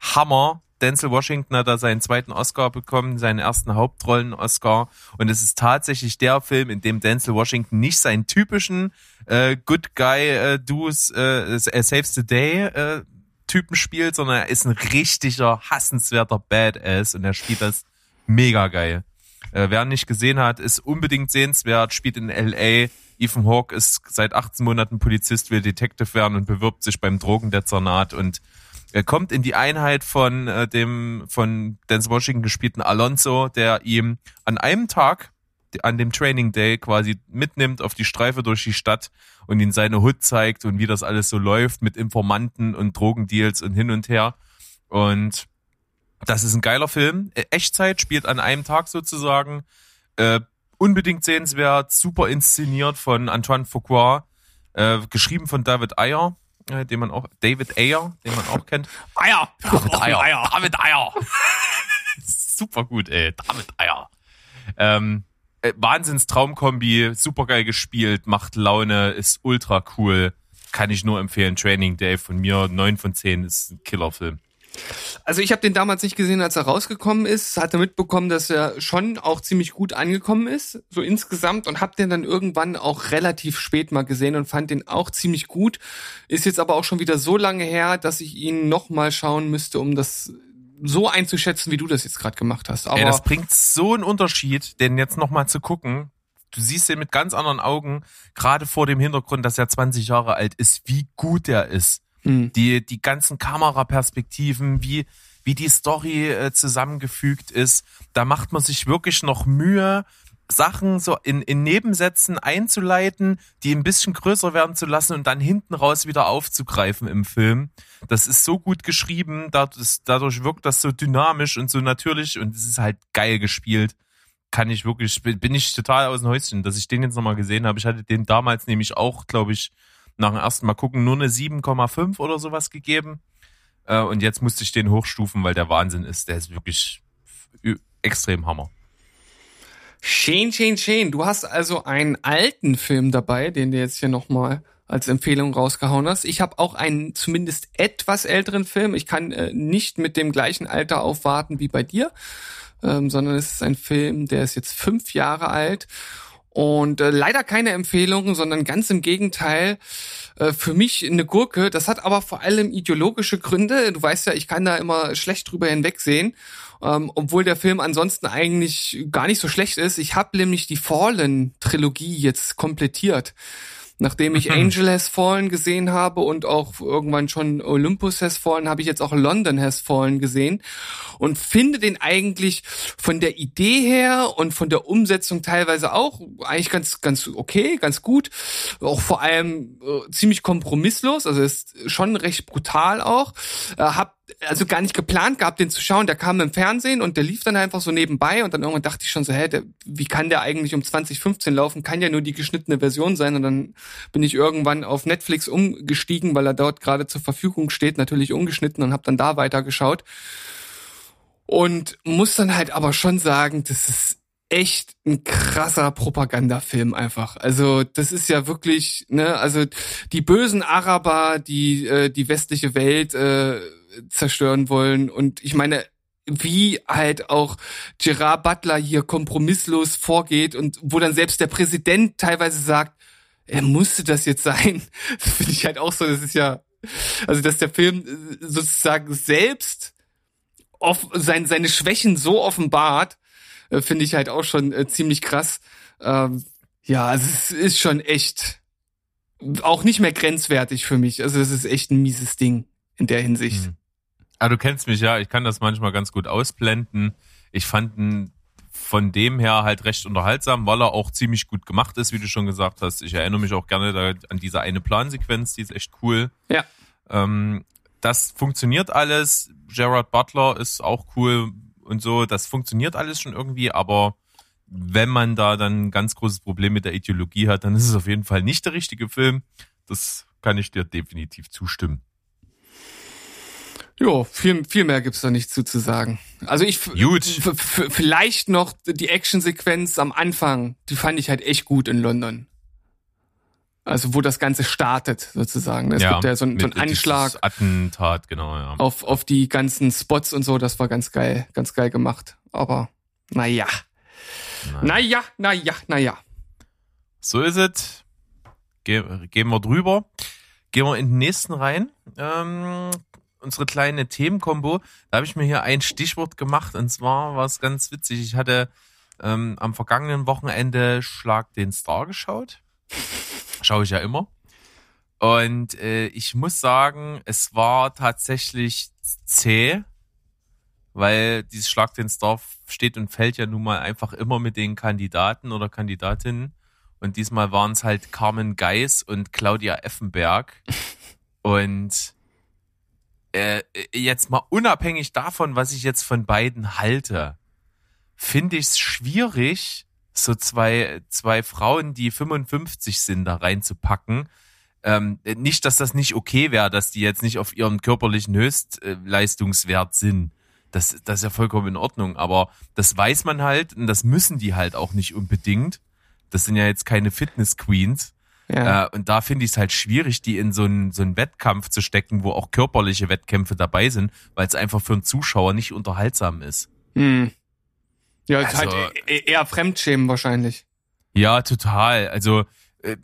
Hammer. Denzel Washington hat da seinen zweiten Oscar bekommen, seinen ersten Hauptrollen-Oscar. Und es ist tatsächlich der Film, in dem Denzel Washington nicht seinen typischen äh, Good Guy äh, Do's äh, Saves the Day äh, Typen spielt, sondern er ist ein richtiger, hassenswerter Badass und er spielt das mega geil. Äh, wer ihn nicht gesehen hat, ist unbedingt sehenswert, spielt in L.A. Ethan Hawke ist seit 18 Monaten Polizist, will Detective werden und bewirbt sich beim Drogendezernat und er kommt in die Einheit von äh, dem von Denzel Washington gespielten Alonso, der ihm an einem Tag an dem Training Day quasi mitnimmt auf die Streife durch die Stadt und ihn seine Hut zeigt und wie das alles so läuft mit Informanten und Drogendeals und hin und her. Und das ist ein geiler Film. Äh, Echtzeit spielt an einem Tag sozusagen. Äh, unbedingt sehenswert, super inszeniert von Antoine Fuqua, äh, geschrieben von David Ayer, äh, den man auch, David Ayer, den man auch kennt. Eier! David Ayer. David Ayer. super gut, ey. David Ayer. Ähm, äh, Wahnsinns Traumkombi, super geil gespielt, macht Laune, ist ultra cool. Kann ich nur empfehlen. Training Day von mir, neun von zehn ist ein Killerfilm. Also ich habe den damals nicht gesehen, als er rausgekommen ist, hatte mitbekommen, dass er schon auch ziemlich gut angekommen ist, so insgesamt, und habe den dann irgendwann auch relativ spät mal gesehen und fand den auch ziemlich gut. Ist jetzt aber auch schon wieder so lange her, dass ich ihn noch mal schauen müsste, um das so einzuschätzen, wie du das jetzt gerade gemacht hast. Aber Ey, das bringt so einen Unterschied, den jetzt nochmal zu gucken. Du siehst den mit ganz anderen Augen, gerade vor dem Hintergrund, dass er 20 Jahre alt ist, wie gut er ist. Hm. Die, die ganzen Kameraperspektiven, wie, wie die Story äh, zusammengefügt ist. Da macht man sich wirklich noch Mühe, Sachen so in, in Nebensätzen einzuleiten, die ein bisschen größer werden zu lassen und dann hinten raus wieder aufzugreifen im Film. Das ist so gut geschrieben, dadurch, dadurch wirkt das so dynamisch und so natürlich und es ist halt geil gespielt. Kann ich wirklich, bin ich total aus dem Häuschen, dass ich den jetzt nochmal gesehen habe. Ich hatte den damals nämlich auch, glaube ich, nach dem ersten Mal gucken, nur eine 7,5 oder sowas gegeben. Äh, und jetzt musste ich den hochstufen, weil der Wahnsinn ist. Der ist wirklich extrem Hammer. Schön, schön, schön. Du hast also einen alten Film dabei, den du jetzt hier nochmal als Empfehlung rausgehauen hast. Ich habe auch einen zumindest etwas älteren Film. Ich kann äh, nicht mit dem gleichen Alter aufwarten wie bei dir, ähm, sondern es ist ein Film, der ist jetzt fünf Jahre alt und äh, leider keine Empfehlung, sondern ganz im Gegenteil. Äh, für mich eine Gurke. Das hat aber vor allem ideologische Gründe. Du weißt ja, ich kann da immer schlecht drüber hinwegsehen. Ähm, obwohl der Film ansonsten eigentlich gar nicht so schlecht ist. Ich habe nämlich die Fallen-Trilogie jetzt komplettiert. Nachdem ich Angel Has Fallen gesehen habe und auch irgendwann schon Olympus Has Fallen, habe ich jetzt auch London Has Fallen gesehen und finde den eigentlich von der Idee her und von der Umsetzung teilweise auch eigentlich ganz ganz okay, ganz gut, auch vor allem äh, ziemlich kompromisslos, also ist schon recht brutal auch. Äh, hab also gar nicht geplant gehabt, den zu schauen. Der kam im Fernsehen und der lief dann einfach so nebenbei und dann irgendwann dachte ich schon so, hä, der, wie kann der eigentlich um 2015 laufen? Kann ja nur die geschnittene Version sein. Und dann bin ich irgendwann auf Netflix umgestiegen, weil er dort gerade zur Verfügung steht, natürlich ungeschnitten und habe dann da weitergeschaut. Und muss dann halt aber schon sagen, das ist echt ein krasser Propagandafilm einfach. Also das ist ja wirklich, ne, also die bösen Araber, die äh, die westliche Welt äh, zerstören wollen. Und ich meine, wie halt auch Gerard Butler hier kompromisslos vorgeht und wo dann selbst der Präsident teilweise sagt, er musste das jetzt sein. Das finde ich halt auch so, das ist ja, also dass der Film sozusagen selbst off, sein, seine Schwächen so offenbart, äh, finde ich halt auch schon äh, ziemlich krass. Ähm, ja, also es ist schon echt auch nicht mehr grenzwertig für mich. Also es ist echt ein mieses Ding in der Hinsicht. Mhm. Ah, du kennst mich ja, ich kann das manchmal ganz gut ausblenden. Ich fand ihn von dem her halt recht unterhaltsam, weil er auch ziemlich gut gemacht ist, wie du schon gesagt hast. Ich erinnere mich auch gerne an diese eine Plansequenz, die ist echt cool. Ja. Ähm, das funktioniert alles. Gerard Butler ist auch cool und so. Das funktioniert alles schon irgendwie, aber wenn man da dann ein ganz großes Problem mit der Ideologie hat, dann ist es auf jeden Fall nicht der richtige Film. Das kann ich dir definitiv zustimmen. Jo, viel, viel mehr gibt's da nicht zu, zu sagen. Also ich gut. vielleicht noch die Actionsequenz am Anfang, die fand ich halt echt gut in London. Also wo das Ganze startet sozusagen. Es ja, gibt ja so, ein, so einen Anschlag. Attentat, genau, ja. Auf, auf die ganzen Spots und so, das war ganz geil, ganz geil gemacht. Aber naja. Naja, naja, naja. So ist es. Ge gehen wir drüber. Gehen wir in den nächsten rein. Ähm, unsere kleine Themenkombo. Da habe ich mir hier ein Stichwort gemacht und zwar war es ganz witzig. Ich hatte ähm, am vergangenen Wochenende Schlag den Star geschaut. Schaue ich ja immer. Und äh, ich muss sagen, es war tatsächlich zäh, weil dieses Schlag den Star steht und fällt ja nun mal einfach immer mit den Kandidaten oder Kandidatinnen. Und diesmal waren es halt Carmen Geis und Claudia Effenberg. Und äh, jetzt mal unabhängig davon, was ich jetzt von beiden halte, finde ich es schwierig, so zwei, zwei Frauen, die 55 sind, da reinzupacken. Ähm, nicht, dass das nicht okay wäre, dass die jetzt nicht auf ihren körperlichen Höchstleistungswert sind. Das, das ist ja vollkommen in Ordnung. Aber das weiß man halt und das müssen die halt auch nicht unbedingt. Das sind ja jetzt keine Fitness-Queens. Ja. Äh, und da finde ich es halt schwierig, die in so einen, so einen Wettkampf zu stecken, wo auch körperliche Wettkämpfe dabei sind, weil es einfach für einen Zuschauer nicht unterhaltsam ist. Hm. Ja, also, halt e-, e-, eher Fremdschämen wahrscheinlich. Ja, total. Also äh,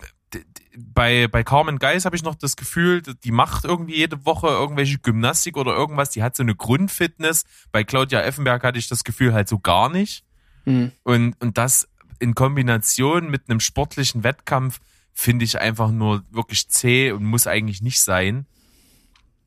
bei, bei Carmen Geis habe ich noch das Gefühl, die macht irgendwie jede Woche irgendwelche Gymnastik oder irgendwas, die hat so eine Grundfitness. Bei Claudia Effenberg hatte ich das Gefühl halt so gar nicht. Mhm. Und, und das in Kombination mit einem sportlichen Wettkampf finde ich einfach nur wirklich zäh und muss eigentlich nicht sein.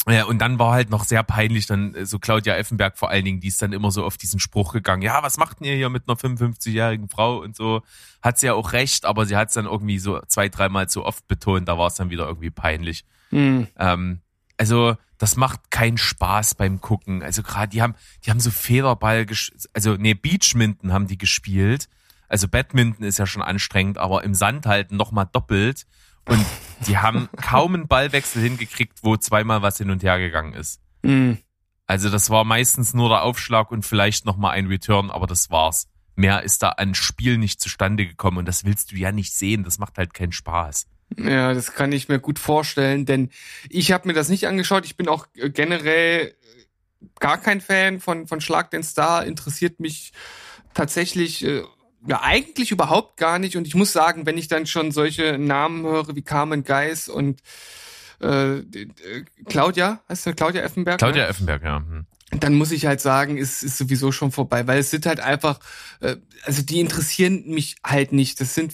Ja, und dann war halt noch sehr peinlich, dann äh, so Claudia Effenberg vor allen Dingen, die ist dann immer so auf diesen Spruch gegangen, ja, was macht denn ihr hier mit einer 55-jährigen Frau und so. Hat sie ja auch recht, aber sie hat es dann irgendwie so zwei, dreimal so oft betont, da war es dann wieder irgendwie peinlich. Mhm. Ähm, also, das macht keinen Spaß beim Gucken. Also gerade, die haben, die haben so Federball, also nee, Beachminton haben die gespielt also Badminton ist ja schon anstrengend, aber im Sand halt nochmal doppelt. Und die haben kaum einen Ballwechsel hingekriegt, wo zweimal was hin und her gegangen ist. Mhm. Also das war meistens nur der Aufschlag und vielleicht nochmal ein Return, aber das war's. Mehr ist da an Spiel nicht zustande gekommen und das willst du ja nicht sehen. Das macht halt keinen Spaß. Ja, das kann ich mir gut vorstellen, denn ich habe mir das nicht angeschaut. Ich bin auch generell gar kein Fan von, von Schlag den Star. Interessiert mich tatsächlich äh, ja, eigentlich überhaupt gar nicht. Und ich muss sagen, wenn ich dann schon solche Namen höre wie Carmen Geis und äh, Claudia, heißt du Claudia Effenberg? Claudia ne? Effenberg, ja. Hm. Dann muss ich halt sagen, ist, ist sowieso schon vorbei, weil es sind halt einfach, äh, also die interessieren mich halt nicht. Das sind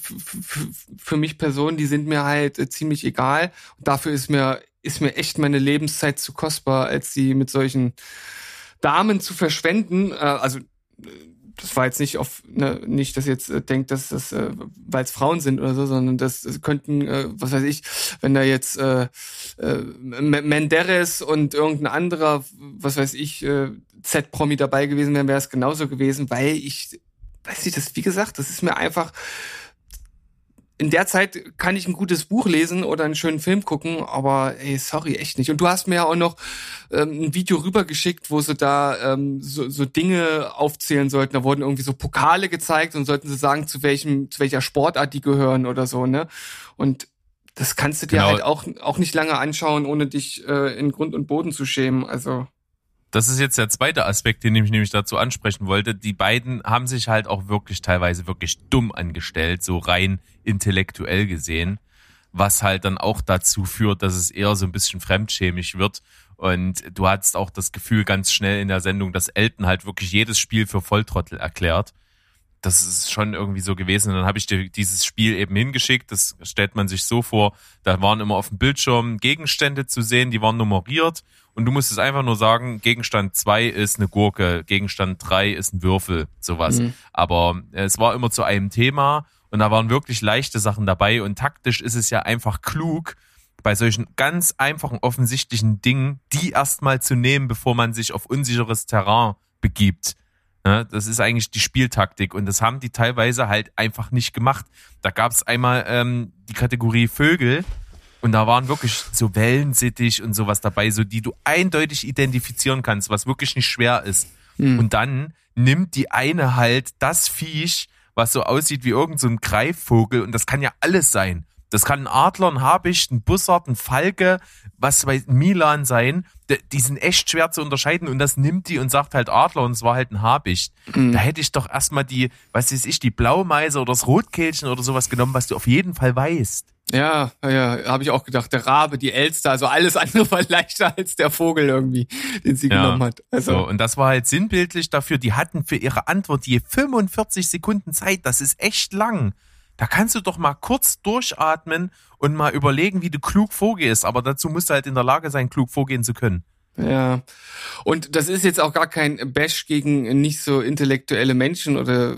für mich Personen, die sind mir halt äh, ziemlich egal. Und dafür ist mir, ist mir echt meine Lebenszeit zu kostbar, als sie mit solchen Damen zu verschwenden. Äh, also das war jetzt nicht auf, ne, nicht, dass ihr jetzt äh, denkt, dass das, äh, weil es Frauen sind oder so, sondern das, das könnten, äh, was weiß ich, wenn da jetzt äh, äh, Menderes und irgendein anderer, was weiß ich, äh, Z-Promi dabei gewesen wären, wäre es genauso gewesen, weil ich, weiß nicht, das, wie gesagt, das ist mir einfach, in der Zeit kann ich ein gutes Buch lesen oder einen schönen Film gucken, aber ey, sorry, echt nicht. Und du hast mir ja auch noch ähm, ein Video rübergeschickt, wo sie da ähm, so, so Dinge aufzählen sollten. Da wurden irgendwie so Pokale gezeigt und sollten sie sagen, zu welchem, zu welcher Sportart die gehören oder so, ne? Und das kannst du dir genau. halt auch, auch nicht lange anschauen, ohne dich äh, in Grund und Boden zu schämen. Also. Das ist jetzt der zweite Aspekt, den ich nämlich dazu ansprechen wollte. Die beiden haben sich halt auch wirklich teilweise wirklich dumm angestellt, so rein intellektuell gesehen, was halt dann auch dazu führt, dass es eher so ein bisschen fremdschämig wird. Und du hattest auch das Gefühl ganz schnell in der Sendung, dass Elton halt wirklich jedes Spiel für Volltrottel erklärt das ist schon irgendwie so gewesen. Und dann habe ich dir dieses Spiel eben hingeschickt. Das stellt man sich so vor. Da waren immer auf dem Bildschirm Gegenstände zu sehen, die waren nummeriert. Und du musstest einfach nur sagen, Gegenstand zwei ist eine Gurke, Gegenstand drei ist ein Würfel, sowas. Mhm. Aber es war immer zu einem Thema und da waren wirklich leichte Sachen dabei. Und taktisch ist es ja einfach klug, bei solchen ganz einfachen, offensichtlichen Dingen, die erstmal zu nehmen, bevor man sich auf unsicheres Terrain begibt. Ja, das ist eigentlich die Spieltaktik und das haben die teilweise halt einfach nicht gemacht. Da gab es einmal ähm, die Kategorie Vögel und da waren wirklich so Wellensittich und sowas dabei, so die du eindeutig identifizieren kannst, was wirklich nicht schwer ist. Mhm. Und dann nimmt die eine halt das Viech, was so aussieht wie irgendein so Greifvogel und das kann ja alles sein. Das kann ein Adler, ein Habicht, ein Bussard, ein Falke, was bei Milan sein. Die sind echt schwer zu unterscheiden und das nimmt die und sagt halt Adler und es war halt ein Habicht. Mhm. Da hätte ich doch erstmal die, was weiß ich, die Blaumeise oder das Rotkehlchen oder sowas genommen, was du auf jeden Fall weißt. Ja, ja, habe ich auch gedacht. Der Rabe, die Elster, also alles andere war leichter als der Vogel irgendwie, den sie ja. genommen hat. Also. So, und das war halt sinnbildlich dafür. Die hatten für ihre Antwort je 45 Sekunden Zeit. Das ist echt lang. Da kannst du doch mal kurz durchatmen und mal überlegen, wie du klug vorgehst. Aber dazu musst du halt in der Lage sein, klug vorgehen zu können. Ja. Und das ist jetzt auch gar kein Bash gegen nicht so intellektuelle Menschen oder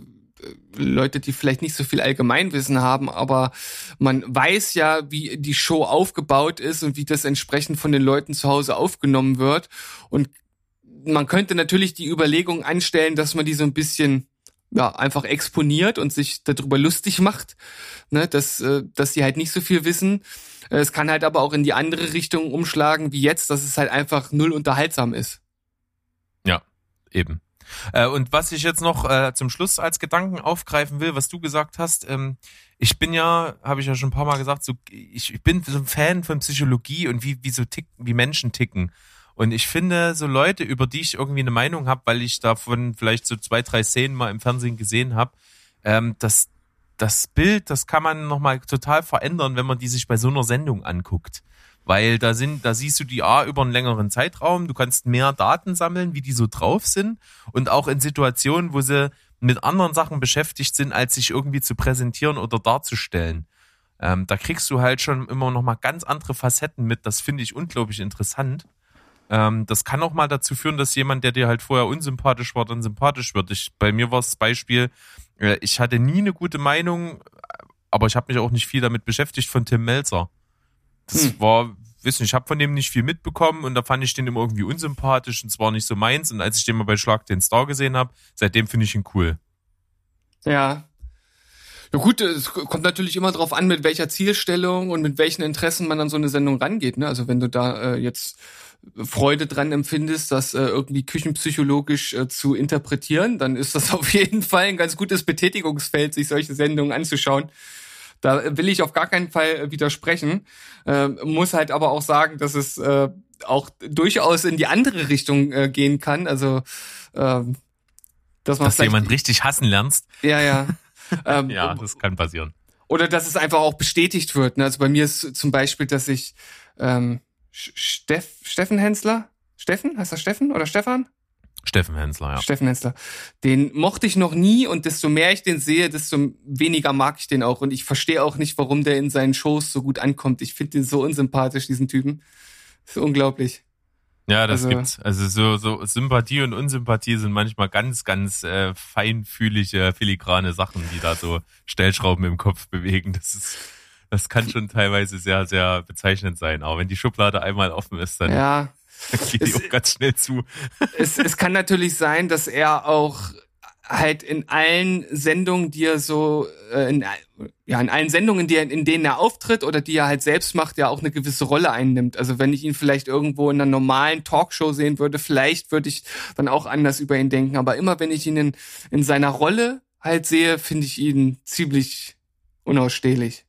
Leute, die vielleicht nicht so viel Allgemeinwissen haben, aber man weiß ja, wie die Show aufgebaut ist und wie das entsprechend von den Leuten zu Hause aufgenommen wird. Und man könnte natürlich die Überlegung anstellen, dass man die so ein bisschen ja, einfach exponiert und sich darüber lustig macht, ne, dass, äh, dass sie halt nicht so viel wissen. Äh, es kann halt aber auch in die andere Richtung umschlagen, wie jetzt, dass es halt einfach null unterhaltsam ist. Ja, eben. Äh, und was ich jetzt noch äh, zum Schluss als Gedanken aufgreifen will, was du gesagt hast, ähm, ich bin ja, habe ich ja schon ein paar Mal gesagt, so ich, ich bin so ein Fan von Psychologie und wie wie so ticken, wie Menschen ticken. Und ich finde, so Leute, über die ich irgendwie eine Meinung habe, weil ich davon vielleicht so zwei, drei Szenen mal im Fernsehen gesehen habe, ähm, das, das Bild, das kann man nochmal total verändern, wenn man die sich bei so einer Sendung anguckt. Weil da sind, da siehst du die A über einen längeren Zeitraum, du kannst mehr Daten sammeln, wie die so drauf sind. Und auch in Situationen, wo sie mit anderen Sachen beschäftigt sind, als sich irgendwie zu präsentieren oder darzustellen. Ähm, da kriegst du halt schon immer nochmal ganz andere Facetten mit. Das finde ich unglaublich interessant. Ähm, das kann auch mal dazu führen, dass jemand, der dir halt vorher unsympathisch war, dann sympathisch wird. Ich, bei mir war es Beispiel, äh, ich hatte nie eine gute Meinung, aber ich habe mich auch nicht viel damit beschäftigt von Tim Melzer. Das hm. war, wissen, ich habe von dem nicht viel mitbekommen und da fand ich den immer irgendwie unsympathisch und zwar nicht so meins. Und als ich den mal bei Schlag den Star gesehen habe, seitdem finde ich ihn cool. Ja, ja gut, es kommt natürlich immer darauf an, mit welcher Zielstellung und mit welchen Interessen man an so eine Sendung rangeht. Ne? Also wenn du da äh, jetzt Freude dran empfindest, das äh, irgendwie küchenpsychologisch äh, zu interpretieren, dann ist das auf jeden Fall ein ganz gutes Betätigungsfeld, sich solche Sendungen anzuschauen. Da will ich auf gar keinen Fall äh, widersprechen. Äh, muss halt aber auch sagen, dass es äh, auch durchaus in die andere Richtung äh, gehen kann. Also äh, dass man dass du jemand richtig hassen lernst. Ja, ja. Ähm, ja, das kann passieren. Oder dass es einfach auch bestätigt wird. Ne? Also bei mir ist zum Beispiel, dass ich ähm, Steff, Steffen Hensler? Steffen? Heißt das Steffen oder Stefan? Steffen Hensler, ja. Steffen Hensler. Den mochte ich noch nie und desto mehr ich den sehe, desto weniger mag ich den auch. Und ich verstehe auch nicht, warum der in seinen Shows so gut ankommt. Ich finde den so unsympathisch, diesen Typen. Das ist unglaublich. Ja, das also, gibt's. Also so, so Sympathie und Unsympathie sind manchmal ganz, ganz äh, feinfühlige, filigrane Sachen, die da so Stellschrauben im Kopf bewegen. Das ist das kann schon teilweise sehr, sehr bezeichnend sein. Aber wenn die Schublade einmal offen ist, dann ja. geht die auch ganz schnell zu. Es, es kann natürlich sein, dass er auch halt in allen Sendungen, die er so, äh, in, ja, in allen Sendungen, die er, in denen er auftritt oder die er halt selbst macht, ja auch eine gewisse Rolle einnimmt. Also wenn ich ihn vielleicht irgendwo in einer normalen Talkshow sehen würde, vielleicht würde ich dann auch anders über ihn denken. Aber immer wenn ich ihn in, in seiner Rolle halt sehe, finde ich ihn ziemlich unausstehlich.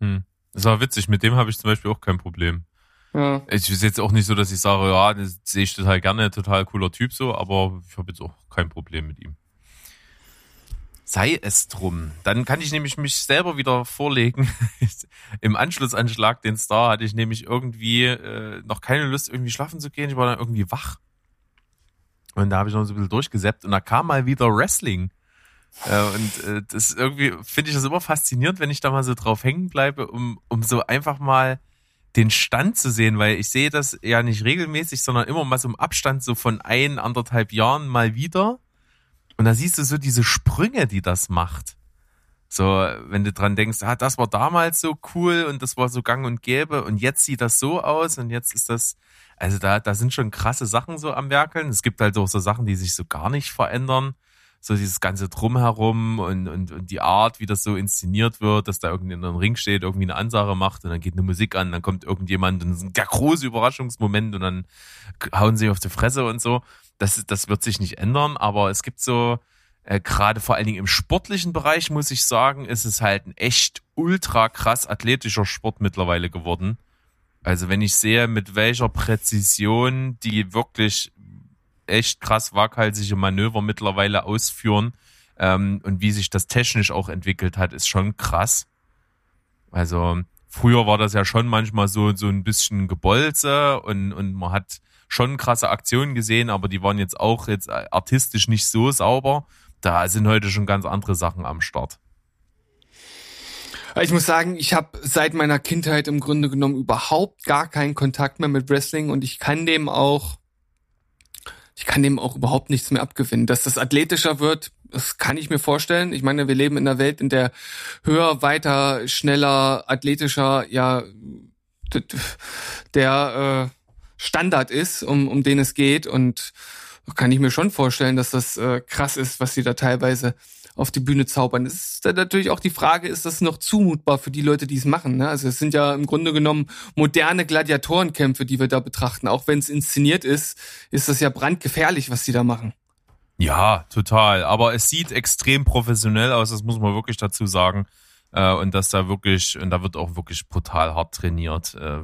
Hm. Das war witzig, mit dem habe ich zum Beispiel auch kein Problem. Ja. Ich ist jetzt auch nicht so, dass ich sage, ja, das sehe ich total gerne, total cooler Typ so, aber ich habe jetzt auch kein Problem mit ihm. Sei es drum. Dann kann ich nämlich mich selber wieder vorlegen. Im Anschlussanschlag, den Star, hatte ich nämlich irgendwie äh, noch keine Lust, irgendwie schlafen zu gehen. Ich war dann irgendwie wach. Und da habe ich noch so ein bisschen durchgesäppt und da kam mal wieder Wrestling. Äh, und äh, das irgendwie finde ich das immer faszinierend, wenn ich da mal so drauf hängen bleibe, um, um so einfach mal den Stand zu sehen, weil ich sehe das ja nicht regelmäßig, sondern immer mal so im Abstand so von ein, anderthalb Jahren mal wieder. Und da siehst du so diese Sprünge, die das macht. So, wenn du dran denkst, ah, das war damals so cool und das war so gang und gäbe und jetzt sieht das so aus und jetzt ist das, also da, da sind schon krasse Sachen so am Werkeln. Es gibt halt auch so Sachen, die sich so gar nicht verändern. So dieses ganze Drumherum und, und, und die Art, wie das so inszeniert wird, dass da irgendwie in einem Ring steht, irgendwie eine Ansage macht und dann geht eine Musik an, dann kommt irgendjemand und das ist der große Überraschungsmoment und dann hauen sie auf die Fresse und so das, das wird sich nicht ändern, aber es gibt so, äh, gerade vor allen Dingen im sportlichen Bereich, muss ich sagen, ist es halt ein echt ultra krass athletischer Sport mittlerweile geworden. Also wenn ich sehe, mit welcher Präzision die wirklich echt krass waghalsige Manöver mittlerweile ausführen ähm, und wie sich das technisch auch entwickelt hat, ist schon krass. Also früher war das ja schon manchmal so so ein bisschen Gebolze und und man hat schon krasse Aktionen gesehen, aber die waren jetzt auch jetzt äh, artistisch nicht so sauber. Da sind heute schon ganz andere Sachen am Start. Ich muss sagen, ich habe seit meiner Kindheit im Grunde genommen überhaupt gar keinen Kontakt mehr mit Wrestling und ich kann dem auch, ich kann dem auch überhaupt nichts mehr abgewinnen. Dass das athletischer wird, das kann ich mir vorstellen. Ich meine, wir leben in einer Welt, in der höher, weiter, schneller, athletischer, ja, der äh, Standard ist, um, um den es geht. Und kann ich mir schon vorstellen, dass das äh, krass ist, was sie da teilweise auf die Bühne zaubern. Es ist dann natürlich auch die Frage, ist das noch zumutbar für die Leute, die es machen? Ne? Also es sind ja im Grunde genommen moderne Gladiatorenkämpfe, die wir da betrachten. Auch wenn es inszeniert ist, ist das ja brandgefährlich, was sie da machen. Ja, total. Aber es sieht extrem professionell aus, das muss man wirklich dazu sagen. Äh, und dass da wirklich, und da wird auch wirklich brutal hart trainiert, äh,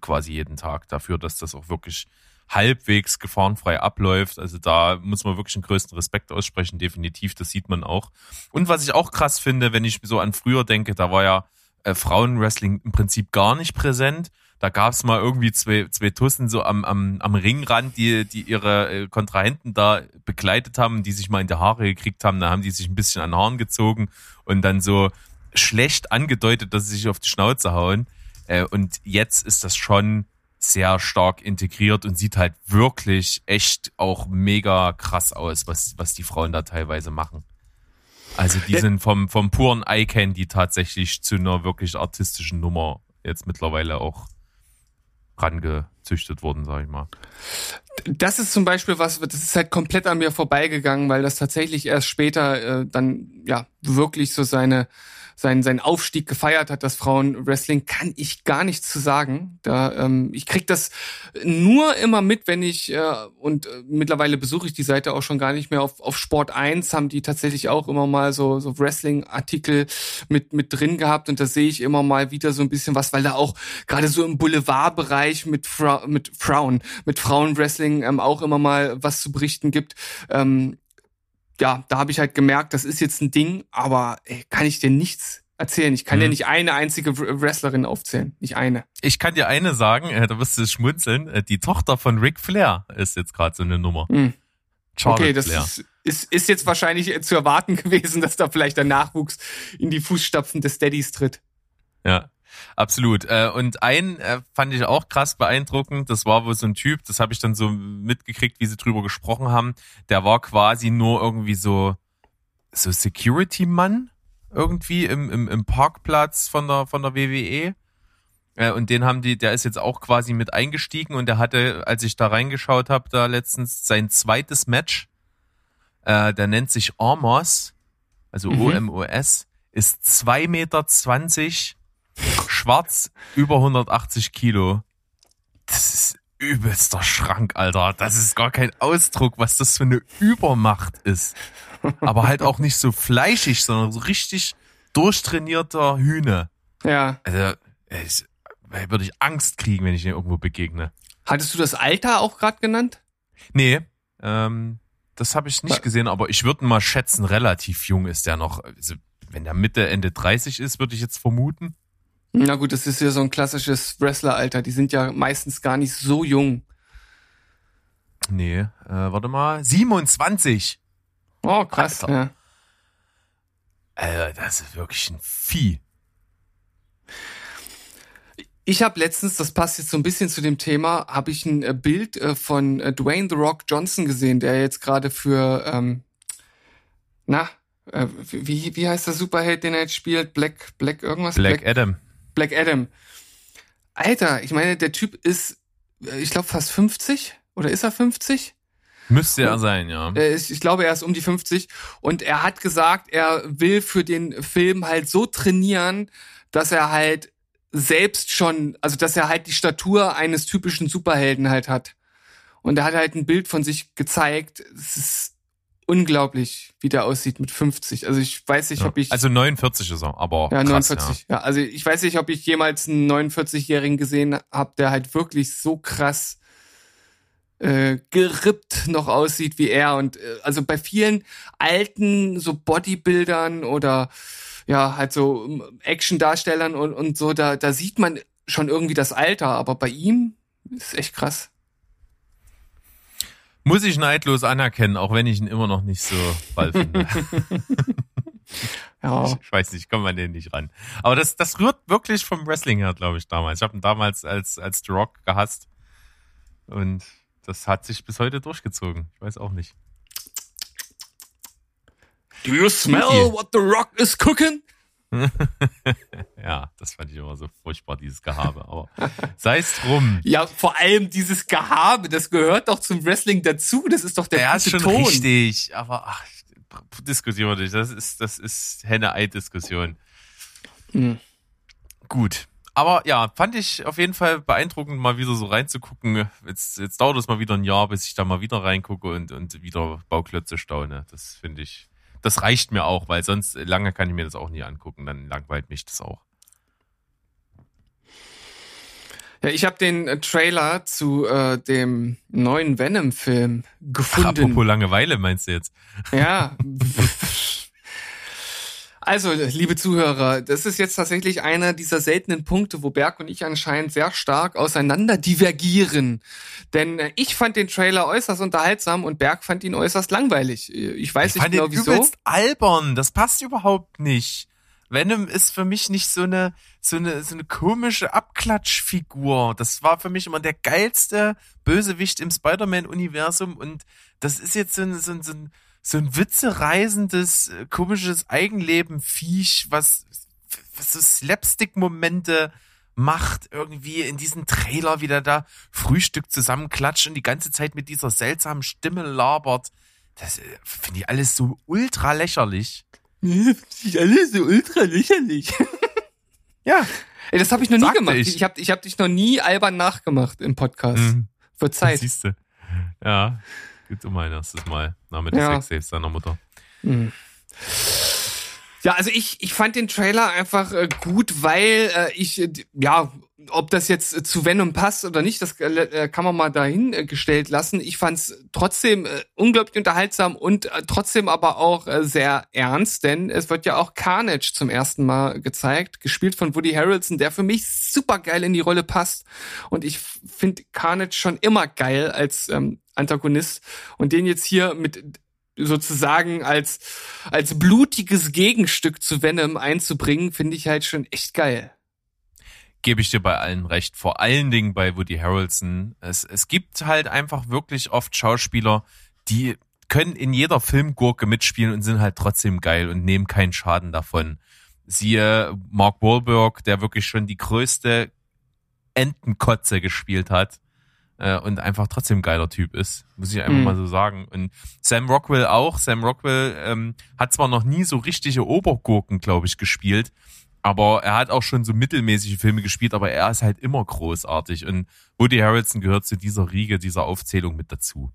quasi jeden Tag dafür, dass das auch wirklich halbwegs gefahrenfrei abläuft. Also da muss man wirklich einen größten Respekt aussprechen, definitiv, das sieht man auch. Und was ich auch krass finde, wenn ich so an früher denke, da war ja äh, Frauenwrestling im Prinzip gar nicht präsent. Da gab's mal irgendwie zwei, zwei Tussen so am, am, am Ringrand, die, die ihre äh, Kontrahenten da begleitet haben, die sich mal in die Haare gekriegt haben. Da haben die sich ein bisschen an Haaren gezogen und dann so schlecht angedeutet, dass sie sich auf die Schnauze hauen. Äh, und jetzt ist das schon sehr stark integriert und sieht halt wirklich echt auch mega krass aus, was, was die Frauen da teilweise machen. Also die sind vom, vom puren Eye-Candy tatsächlich zu einer wirklich artistischen Nummer jetzt mittlerweile auch rangezüchtet worden, sag ich mal. Das ist zum Beispiel was, das ist halt komplett an mir vorbeigegangen, weil das tatsächlich erst später äh, dann ja wirklich so seine seinen, seinen Aufstieg gefeiert hat, das Frauenwrestling, kann ich gar nichts zu sagen. Da, ähm, ich krieg das nur immer mit, wenn ich, äh, und äh, mittlerweile besuche ich die Seite auch schon gar nicht mehr, auf, auf Sport 1 haben die tatsächlich auch immer mal so, so Wrestling-Artikel mit, mit drin gehabt und da sehe ich immer mal wieder so ein bisschen was, weil da auch gerade so im Boulevardbereich mit, Fra mit Frauen, mit Frauenwrestling ähm, auch immer mal was zu berichten gibt. Ähm, ja, da habe ich halt gemerkt, das ist jetzt ein Ding, aber ey, kann ich dir nichts erzählen. Ich kann mhm. dir nicht eine einzige Wrestlerin aufzählen. Nicht eine. Ich kann dir eine sagen, äh, da wirst du schmunzeln. Äh, die Tochter von Ric Flair ist jetzt gerade so eine Nummer. Mhm. Charlotte okay, das Flair. Ist, ist, ist jetzt wahrscheinlich zu erwarten gewesen, dass da vielleicht der Nachwuchs in die Fußstapfen des Daddys tritt. Ja. Absolut. Äh, und ein äh, fand ich auch krass beeindruckend. Das war wohl so ein Typ, das habe ich dann so mitgekriegt, wie sie drüber gesprochen haben. Der war quasi nur irgendwie so, so Security-Mann irgendwie im, im, im Parkplatz von der, von der WWE. Äh, und den haben die, der ist jetzt auch quasi mit eingestiegen und der hatte, als ich da reingeschaut habe, da letztens sein zweites Match. Äh, der nennt sich Ormos, also mhm. O-M-O-S, ist zwei Meter zwanzig Schwarz über 180 Kilo. Das ist übelster Schrank, Alter. Das ist gar kein Ausdruck, was das für eine Übermacht ist. Aber halt auch nicht so fleischig, sondern so richtig durchtrainierter Hühne. Ja. Also, ich, würde ich Angst kriegen, wenn ich ihn irgendwo begegne. Hattest du das Alter auch gerade genannt? Nee, ähm, das habe ich nicht gesehen, aber ich würde mal schätzen, relativ jung ist der noch. Also, wenn der Mitte, Ende 30 ist, würde ich jetzt vermuten. Na gut, das ist ja so ein klassisches Wrestler-Alter. Die sind ja meistens gar nicht so jung. Nee, äh, warte mal. 27. Oh, krass. Alter. Ja. Alter, das ist wirklich ein Vieh. Ich habe letztens, das passt jetzt so ein bisschen zu dem Thema, habe ich ein äh, Bild äh, von äh, Dwayne The Rock Johnson gesehen, der jetzt gerade für, ähm, na, äh, wie, wie heißt der Superheld, den er jetzt spielt? Black, Black irgendwas? Black, Adam. Black Adam. Alter, ich meine, der Typ ist, äh, ich glaube, fast 50 oder ist er 50? Müsste er sein, ja. Ich ich glaube, er ist um die 50 und er hat gesagt, er will für den Film halt so trainieren, dass er halt selbst schon, also dass er halt die Statur eines typischen Superhelden halt hat. Und er hat halt ein Bild von sich gezeigt. Es ist unglaublich, wie der aussieht mit 50. Also ich weiß nicht, ja. ob ich Also 49 ist er, aber ja, krass, 49. Ja. also ich weiß nicht, ob ich jemals einen 49-Jährigen gesehen habe, der halt wirklich so krass äh, gerippt noch aussieht wie er. Und äh, also bei vielen alten so Bodybuildern oder ja, halt so ähm, Action-Darstellern und, und so, da, da sieht man schon irgendwie das Alter, aber bei ihm ist echt krass. Muss ich neidlos anerkennen, auch wenn ich ihn immer noch nicht so ball finde. Ja. Ich weiß nicht, kommt man den nicht ran. Aber das, das rührt wirklich vom Wrestling her, glaube ich, damals. Ich habe ihn damals als, als The Rock gehasst. Und das hat sich bis heute durchgezogen. Ich weiß auch nicht. Do you smell what the rock is cooking? Ja, das fand ich immer so furchtbar, dieses Gehabe. Aber sei es drum. Ja, vor allem dieses Gehabe, das gehört doch zum Wrestling dazu. Das ist doch der Ja, ist gute schon Ton. richtig. Aber ach, diskutieren wir nicht. Das ist, das ist Henne-Ei-Diskussion. Hm. Gut. Aber ja, fand ich auf jeden Fall beeindruckend, mal wieder so reinzugucken. Jetzt, jetzt dauert es mal wieder ein Jahr, bis ich da mal wieder reingucke und, und wieder Bauklötze staune. Das finde ich, das reicht mir auch, weil sonst lange kann ich mir das auch nie angucken. Dann langweilt mich das auch. Ja, ich habe den äh, Trailer zu äh, dem neuen Venom-Film Ach, gefunden. apropos Langeweile, meinst du jetzt? Ja. Also, liebe Zuhörer, das ist jetzt tatsächlich einer dieser seltenen Punkte, wo Berg und ich anscheinend sehr stark auseinander divergieren. Denn äh, ich fand den Trailer äußerst unterhaltsam und Berg fand ihn äußerst langweilig. Ich weiß ich nicht genau wieso. übelst albern. Das passt überhaupt nicht. Venom ist für mich nicht so eine, so eine, so eine komische Abklatschfigur. Das war für mich immer der geilste Bösewicht im Spider-Man-Universum und das ist jetzt so ein, so ein, so ein, so ein witzereisendes, äh, komisches Eigenleben-Viech, was, was so Slapstick-Momente macht irgendwie in diesem Trailer wieder da Frühstück zusammenklatscht und die ganze Zeit mit dieser seltsamen Stimme labert. Das äh, finde ich alles so ultra lächerlich. Das ist alles so ultra lächerlich. Ja. Ey, das habe ich noch nie gemacht. ich. Ich, ich habe ich hab dich noch nie albern nachgemacht im Podcast. Mhm. Wird Zeit. Siehst du. Ja. Gibt um ein erstes Mal. Na, mit Ja. Sex seiner Mutter. Ja, also ich, ich fand den Trailer einfach äh, gut, weil äh, ich, äh, ja, ob das jetzt äh, zu Venom passt oder nicht, das äh, kann man mal dahin äh, gestellt lassen. Ich fand's trotzdem äh, unglaublich unterhaltsam und äh, trotzdem aber auch äh, sehr ernst, denn es wird ja auch Carnage zum ersten Mal gezeigt, gespielt von Woody Harrelson, der für mich super geil in die Rolle passt. Und ich finde Carnage schon immer geil als ähm, Antagonist und den jetzt hier mit sozusagen als, als blutiges Gegenstück zu Venom einzubringen, finde ich halt schon echt geil. Gebe ich dir bei allen recht. Vor allen Dingen bei Woody Harrelson. Es, es gibt halt einfach wirklich oft Schauspieler, die können in jeder Filmgurke mitspielen und sind halt trotzdem geil und nehmen keinen Schaden davon. Siehe Mark Wahlberg, der wirklich schon die größte Entenkotze gespielt hat äh, und einfach trotzdem geiler Typ ist, muss ich einfach Mhm. mal so sagen. Und Sam Rockwell auch. Sam Rockwell ähm, hat zwar noch nie so richtige Obergurken, glaube ich, gespielt, aber er hat auch schon so mittelmäßige Filme gespielt, aber er ist halt immer großartig. Und Woody Harrelson gehört zu dieser Riege, dieser Aufzählung mit dazu.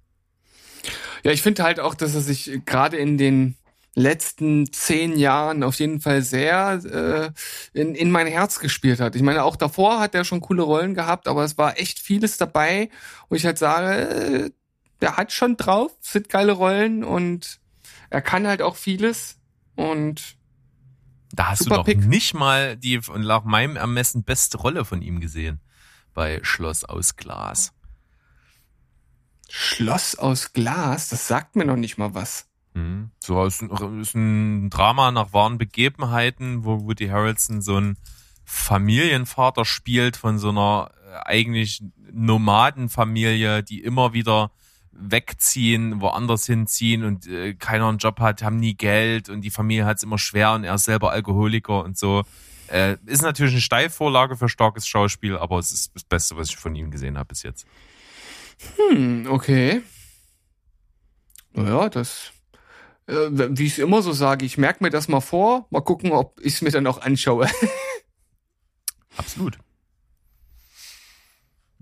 Ja, ich finde halt auch, dass er sich gerade in den letzten zehn Jahren auf jeden Fall sehr äh, in, in mein Herz gespielt hat. Ich meine, auch davor hat er schon coole Rollen gehabt, aber es war echt vieles dabei, wo ich halt sage, äh, der hat schon drauf, sind geile Rollen und er kann halt auch vieles und da hast Super du doch Pick. nicht mal die nach meinem Ermessen beste Rolle von ihm gesehen bei Schloss aus Glas. Schloss aus Glas, das sagt mir noch nicht mal was. Mhm. So ist ein, ist ein Drama nach wahren Begebenheiten, wo Woody Harrelson so ein Familienvater spielt von so einer äh, eigentlich Nomadenfamilie, die immer wieder wegziehen, woanders hinziehen und äh, keiner einen Job hat, haben nie Geld und die Familie hat es immer schwer und er ist selber Alkoholiker und so. Äh, ist natürlich eine Steilvorlage für starkes Schauspiel, aber es ist das Beste, was ich von ihm gesehen habe bis jetzt. Hm, okay. Naja, das, äh, wie ich es immer so sage, ich merke mir das mal vor, mal gucken, ob ich es mir dann auch anschaue. Absolut.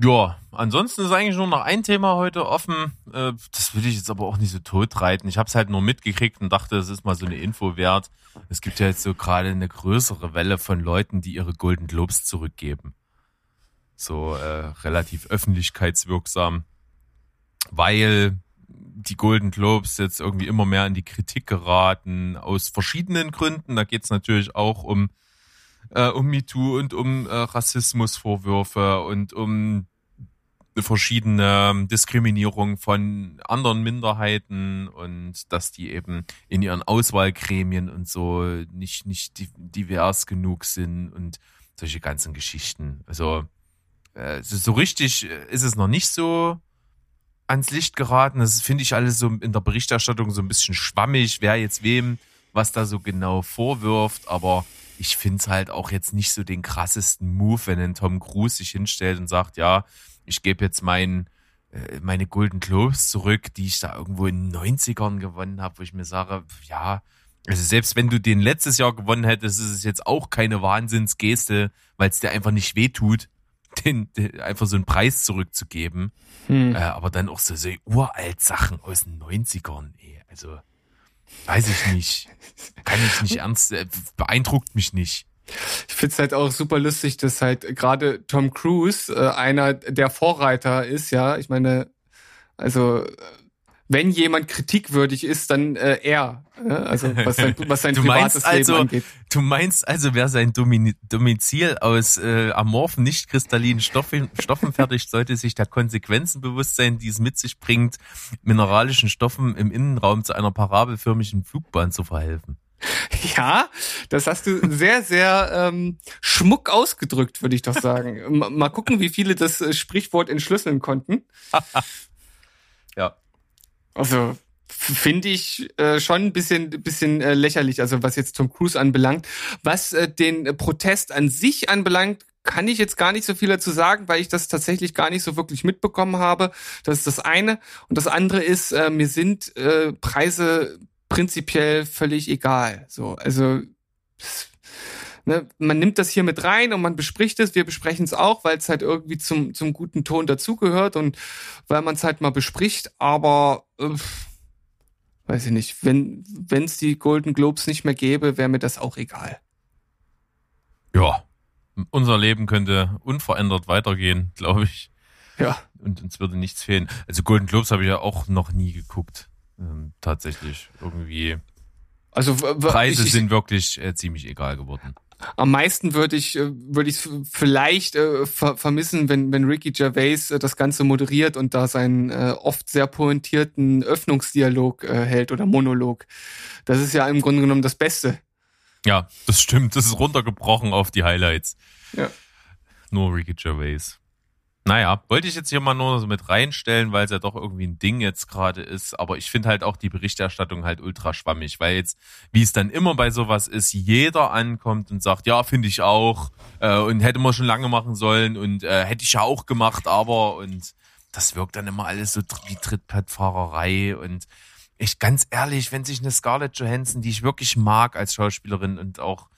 Ja, ansonsten ist eigentlich nur noch ein Thema heute offen. Äh, das will ich jetzt aber auch nicht so tot reiten. Ich habe es halt nur mitgekriegt und dachte, es ist mal so eine Info wert. Es gibt ja jetzt so gerade eine größere Welle von Leuten, die ihre Golden Globes zurückgeben. So äh, relativ öffentlichkeitswirksam, weil die Golden Globes jetzt irgendwie immer mehr in die Kritik geraten, aus verschiedenen Gründen. Da geht's natürlich auch um äh, um MeToo und um äh, Rassismusvorwürfe und um verschiedene Diskriminierung von anderen Minderheiten und dass die eben in ihren Auswahlgremien und so nicht, nicht divers genug sind und solche ganzen Geschichten. Also äh, so richtig ist es noch nicht so ans Licht geraten. Das finde ich alles so in der Berichterstattung so ein bisschen schwammig, wer jetzt wem was da so genau vorwirft, aber ich finde es halt auch jetzt nicht so den krassesten Move, wenn ein Tom Cruise sich hinstellt und sagt, ja, ich gebe jetzt mein, äh, meine Golden Globes zurück, die ich da irgendwo in den 90ern gewonnen habe, wo ich mir sage, ja, also selbst wenn du den letztes Jahr gewonnen hättest, ist es jetzt auch keine Wahnsinnsgeste, weil es dir einfach nicht wehtut, den, den, einfach so einen Preis zurückzugeben. Hm. Äh, aber dann auch so, so uralt Sachen aus den 90ern, ey, also Weiß ich nicht. Kann ich nicht ernst, äh, beeindruckt mich nicht. Ich find's halt auch super lustig, dass halt gerade Tom Cruise äh, einer der Vorreiter ist, ja. Ich meine, also wenn jemand kritikwürdig ist, dann äh, er. Ja? Also was sein, was sein privates also, Leben angeht. Du meinst also, wer sein Domizil aus äh, amorphen, nicht kristallinen Stoffen, Stoffen fertigt, sollte sich der Konsequenzen bewusst sein, die es mit sich bringt, mineralischen Stoffen im Innenraum zu einer parabelförmigen Flugbahn zu verhelfen. Ja, das hast du sehr, sehr ähm, schmuck ausgedrückt, würde ich doch sagen. Mal gucken, wie viele das äh, Sprichwort entschlüsseln konnten. Also finde ich äh, schon ein bisschen, bisschen äh, lächerlich, also was jetzt Tom Cruise anbelangt. Was äh, den Protest an sich anbelangt, kann ich jetzt gar nicht so viel dazu sagen, weil ich das tatsächlich gar nicht so wirklich mitbekommen habe. Das ist das eine. Und das andere ist, äh, mir sind äh, Preise prinzipiell völlig egal. So, also ne, man nimmt das hier mit rein und man bespricht es. Wir besprechen es auch, weil es halt irgendwie zum, zum guten Ton dazugehört und weil man es halt mal bespricht. Aber äh, weiß ich nicht, wenn es die Golden Globes nicht mehr gäbe, wäre mir das auch egal. Ja, unser Leben könnte unverändert weitergehen, glaube ich. Ja. Und uns würde nichts fehlen. Also Golden Globes habe ich ja auch noch nie geguckt. Ähm, tatsächlich irgendwie. Also Preise ich, sind wirklich äh, ziemlich egal geworden am meisten würde ich äh, würde ich vielleicht äh, ver vermissen, wenn wenn Ricky Gervais äh, das Ganze moderiert und da seinen äh, oft sehr pointierten Öffnungsdialog äh, hält oder Monolog. Das ist ja im Grunde genommen das Beste. Ja, das stimmt. Das ist runtergebrochen auf die Highlights. Ja. Nur Ricky Gervais. Naja, wollte ich jetzt hier mal nur so mit reinstellen, weil es ja doch irgendwie ein Ding jetzt gerade ist. Aber ich finde halt auch die Berichterstattung halt ultra schwammig, weil jetzt, wie es dann immer bei sowas ist, jeder ankommt und sagt, ja, finde ich auch äh, und hätte man schon lange machen sollen und äh, hätte ich ja auch gemacht, aber und das wirkt dann immer alles so wie Trittbrettfahrerei und ich ganz ehrlich, wenn sich eine Scarlett Johansson, die ich wirklich mag als Schauspielerin und auch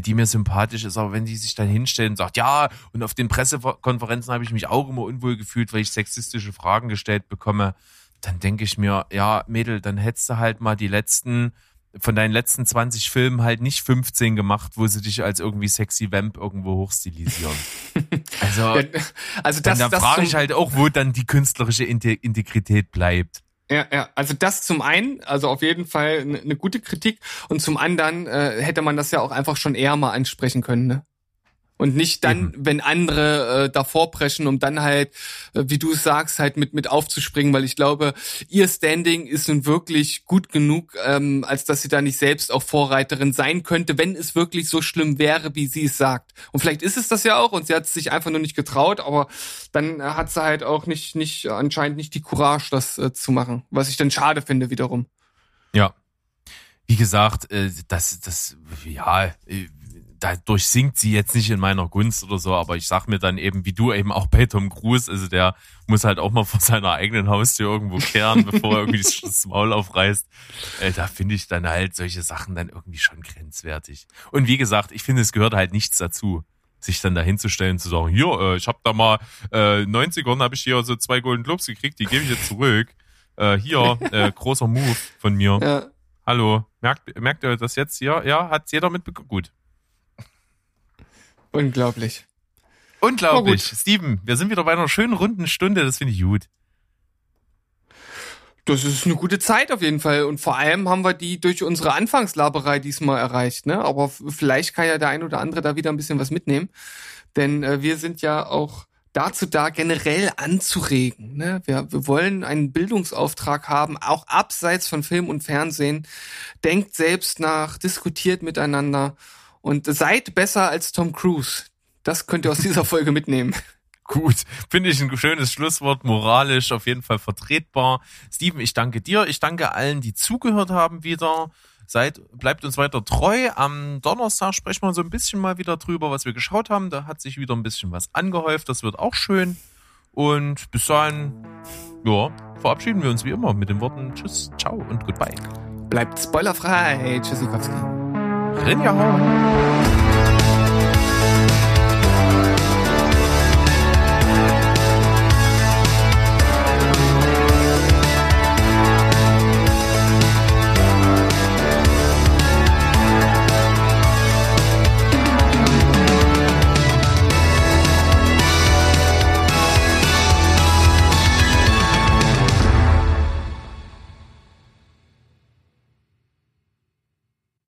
die mir sympathisch ist, aber wenn die sich dann hinstellen und sagt, ja, und auf den Pressekonferenzen habe ich mich auch immer unwohl gefühlt, weil ich sexistische Fragen gestellt bekomme, dann denke ich mir, ja, Mädel, dann hättest du halt mal die letzten von deinen letzten 20 Filmen halt nicht 15 gemacht, wo sie dich als irgendwie sexy Vamp irgendwo hochstilisieren. Also, also das, dann, dann das frage ich halt auch, wo dann die künstlerische Inte- Integrität bleibt. Ja, ja, also das zum einen, also auf jeden Fall eine eine gute Kritik und zum anderen äh, hätte man das ja auch einfach schon eher mal ansprechen können, ne? Und nicht dann, wenn andere äh, davor preschen, um dann halt, äh, wie du es sagst, halt mit mit aufzuspringen, weil ich glaube, ihr Standing ist nun wirklich gut genug, ähm, als dass sie da nicht selbst auch Vorreiterin sein könnte, wenn es wirklich so schlimm wäre, wie sie es sagt. Und vielleicht ist es das ja auch und sie hat es sich einfach nur nicht getraut, aber dann hat sie halt auch nicht nicht anscheinend nicht die Courage, das äh, zu machen, was ich dann schade finde wiederum. Ja. Wie gesagt, äh, das, das, ja, äh, dadurch sinkt sie jetzt nicht in meiner Gunst oder so, aber ich sag mir dann eben, wie du eben auch bei Tom Cruise, also der muss halt auch mal vor seiner eigenen Haustür irgendwo kehren, bevor er irgendwie das Maul aufreißt. Äh, da finde ich dann halt solche Sachen dann irgendwie schon grenzwertig. Und wie gesagt, ich finde, es gehört halt nichts dazu sich dann dahinzustellen zu sagen, hier, äh, ich habe da mal äh, 90ern habe ich hier so zwei Golden Globes gekriegt, die gebe ich jetzt zurück. Äh, hier, äh, großer Move von mir. Ja. Hallo, merkt, merkt ihr das jetzt hier? Ja, hat's jeder mitbekommen? Gut. Unglaublich. Unglaublich. Steven, wir sind wieder bei einer schönen runden Stunde, das finde ich gut. Das ist eine gute Zeit auf jeden Fall. Und vor allem haben wir die durch unsere Anfangslaberei diesmal erreicht. Ne? Aber vielleicht kann ja der ein oder andere da wieder ein bisschen was mitnehmen. Denn äh, wir sind ja auch dazu da, generell anzuregen. Ne? Wir, wir wollen einen Bildungsauftrag haben, auch abseits von Film und Fernsehen. Denkt selbst nach, diskutiert miteinander und seid besser als Tom Cruise. Das könnt ihr aus dieser Folge mitnehmen. Gut, finde ich ein schönes Schlusswort, moralisch auf jeden Fall vertretbar. Steven, ich danke dir, ich danke allen, die zugehört haben wieder. Seid, bleibt uns weiter treu. Am Donnerstag sprechen wir so ein bisschen mal wieder drüber, was wir geschaut haben. Da hat sich wieder ein bisschen was angehäuft. Das wird auch schön. Und bis dahin, ja, verabschieden wir uns wie immer mit den Worten Tschüss, Ciao und Goodbye. Bleibt spoilerfrei. Tschüssikowski. Rinja.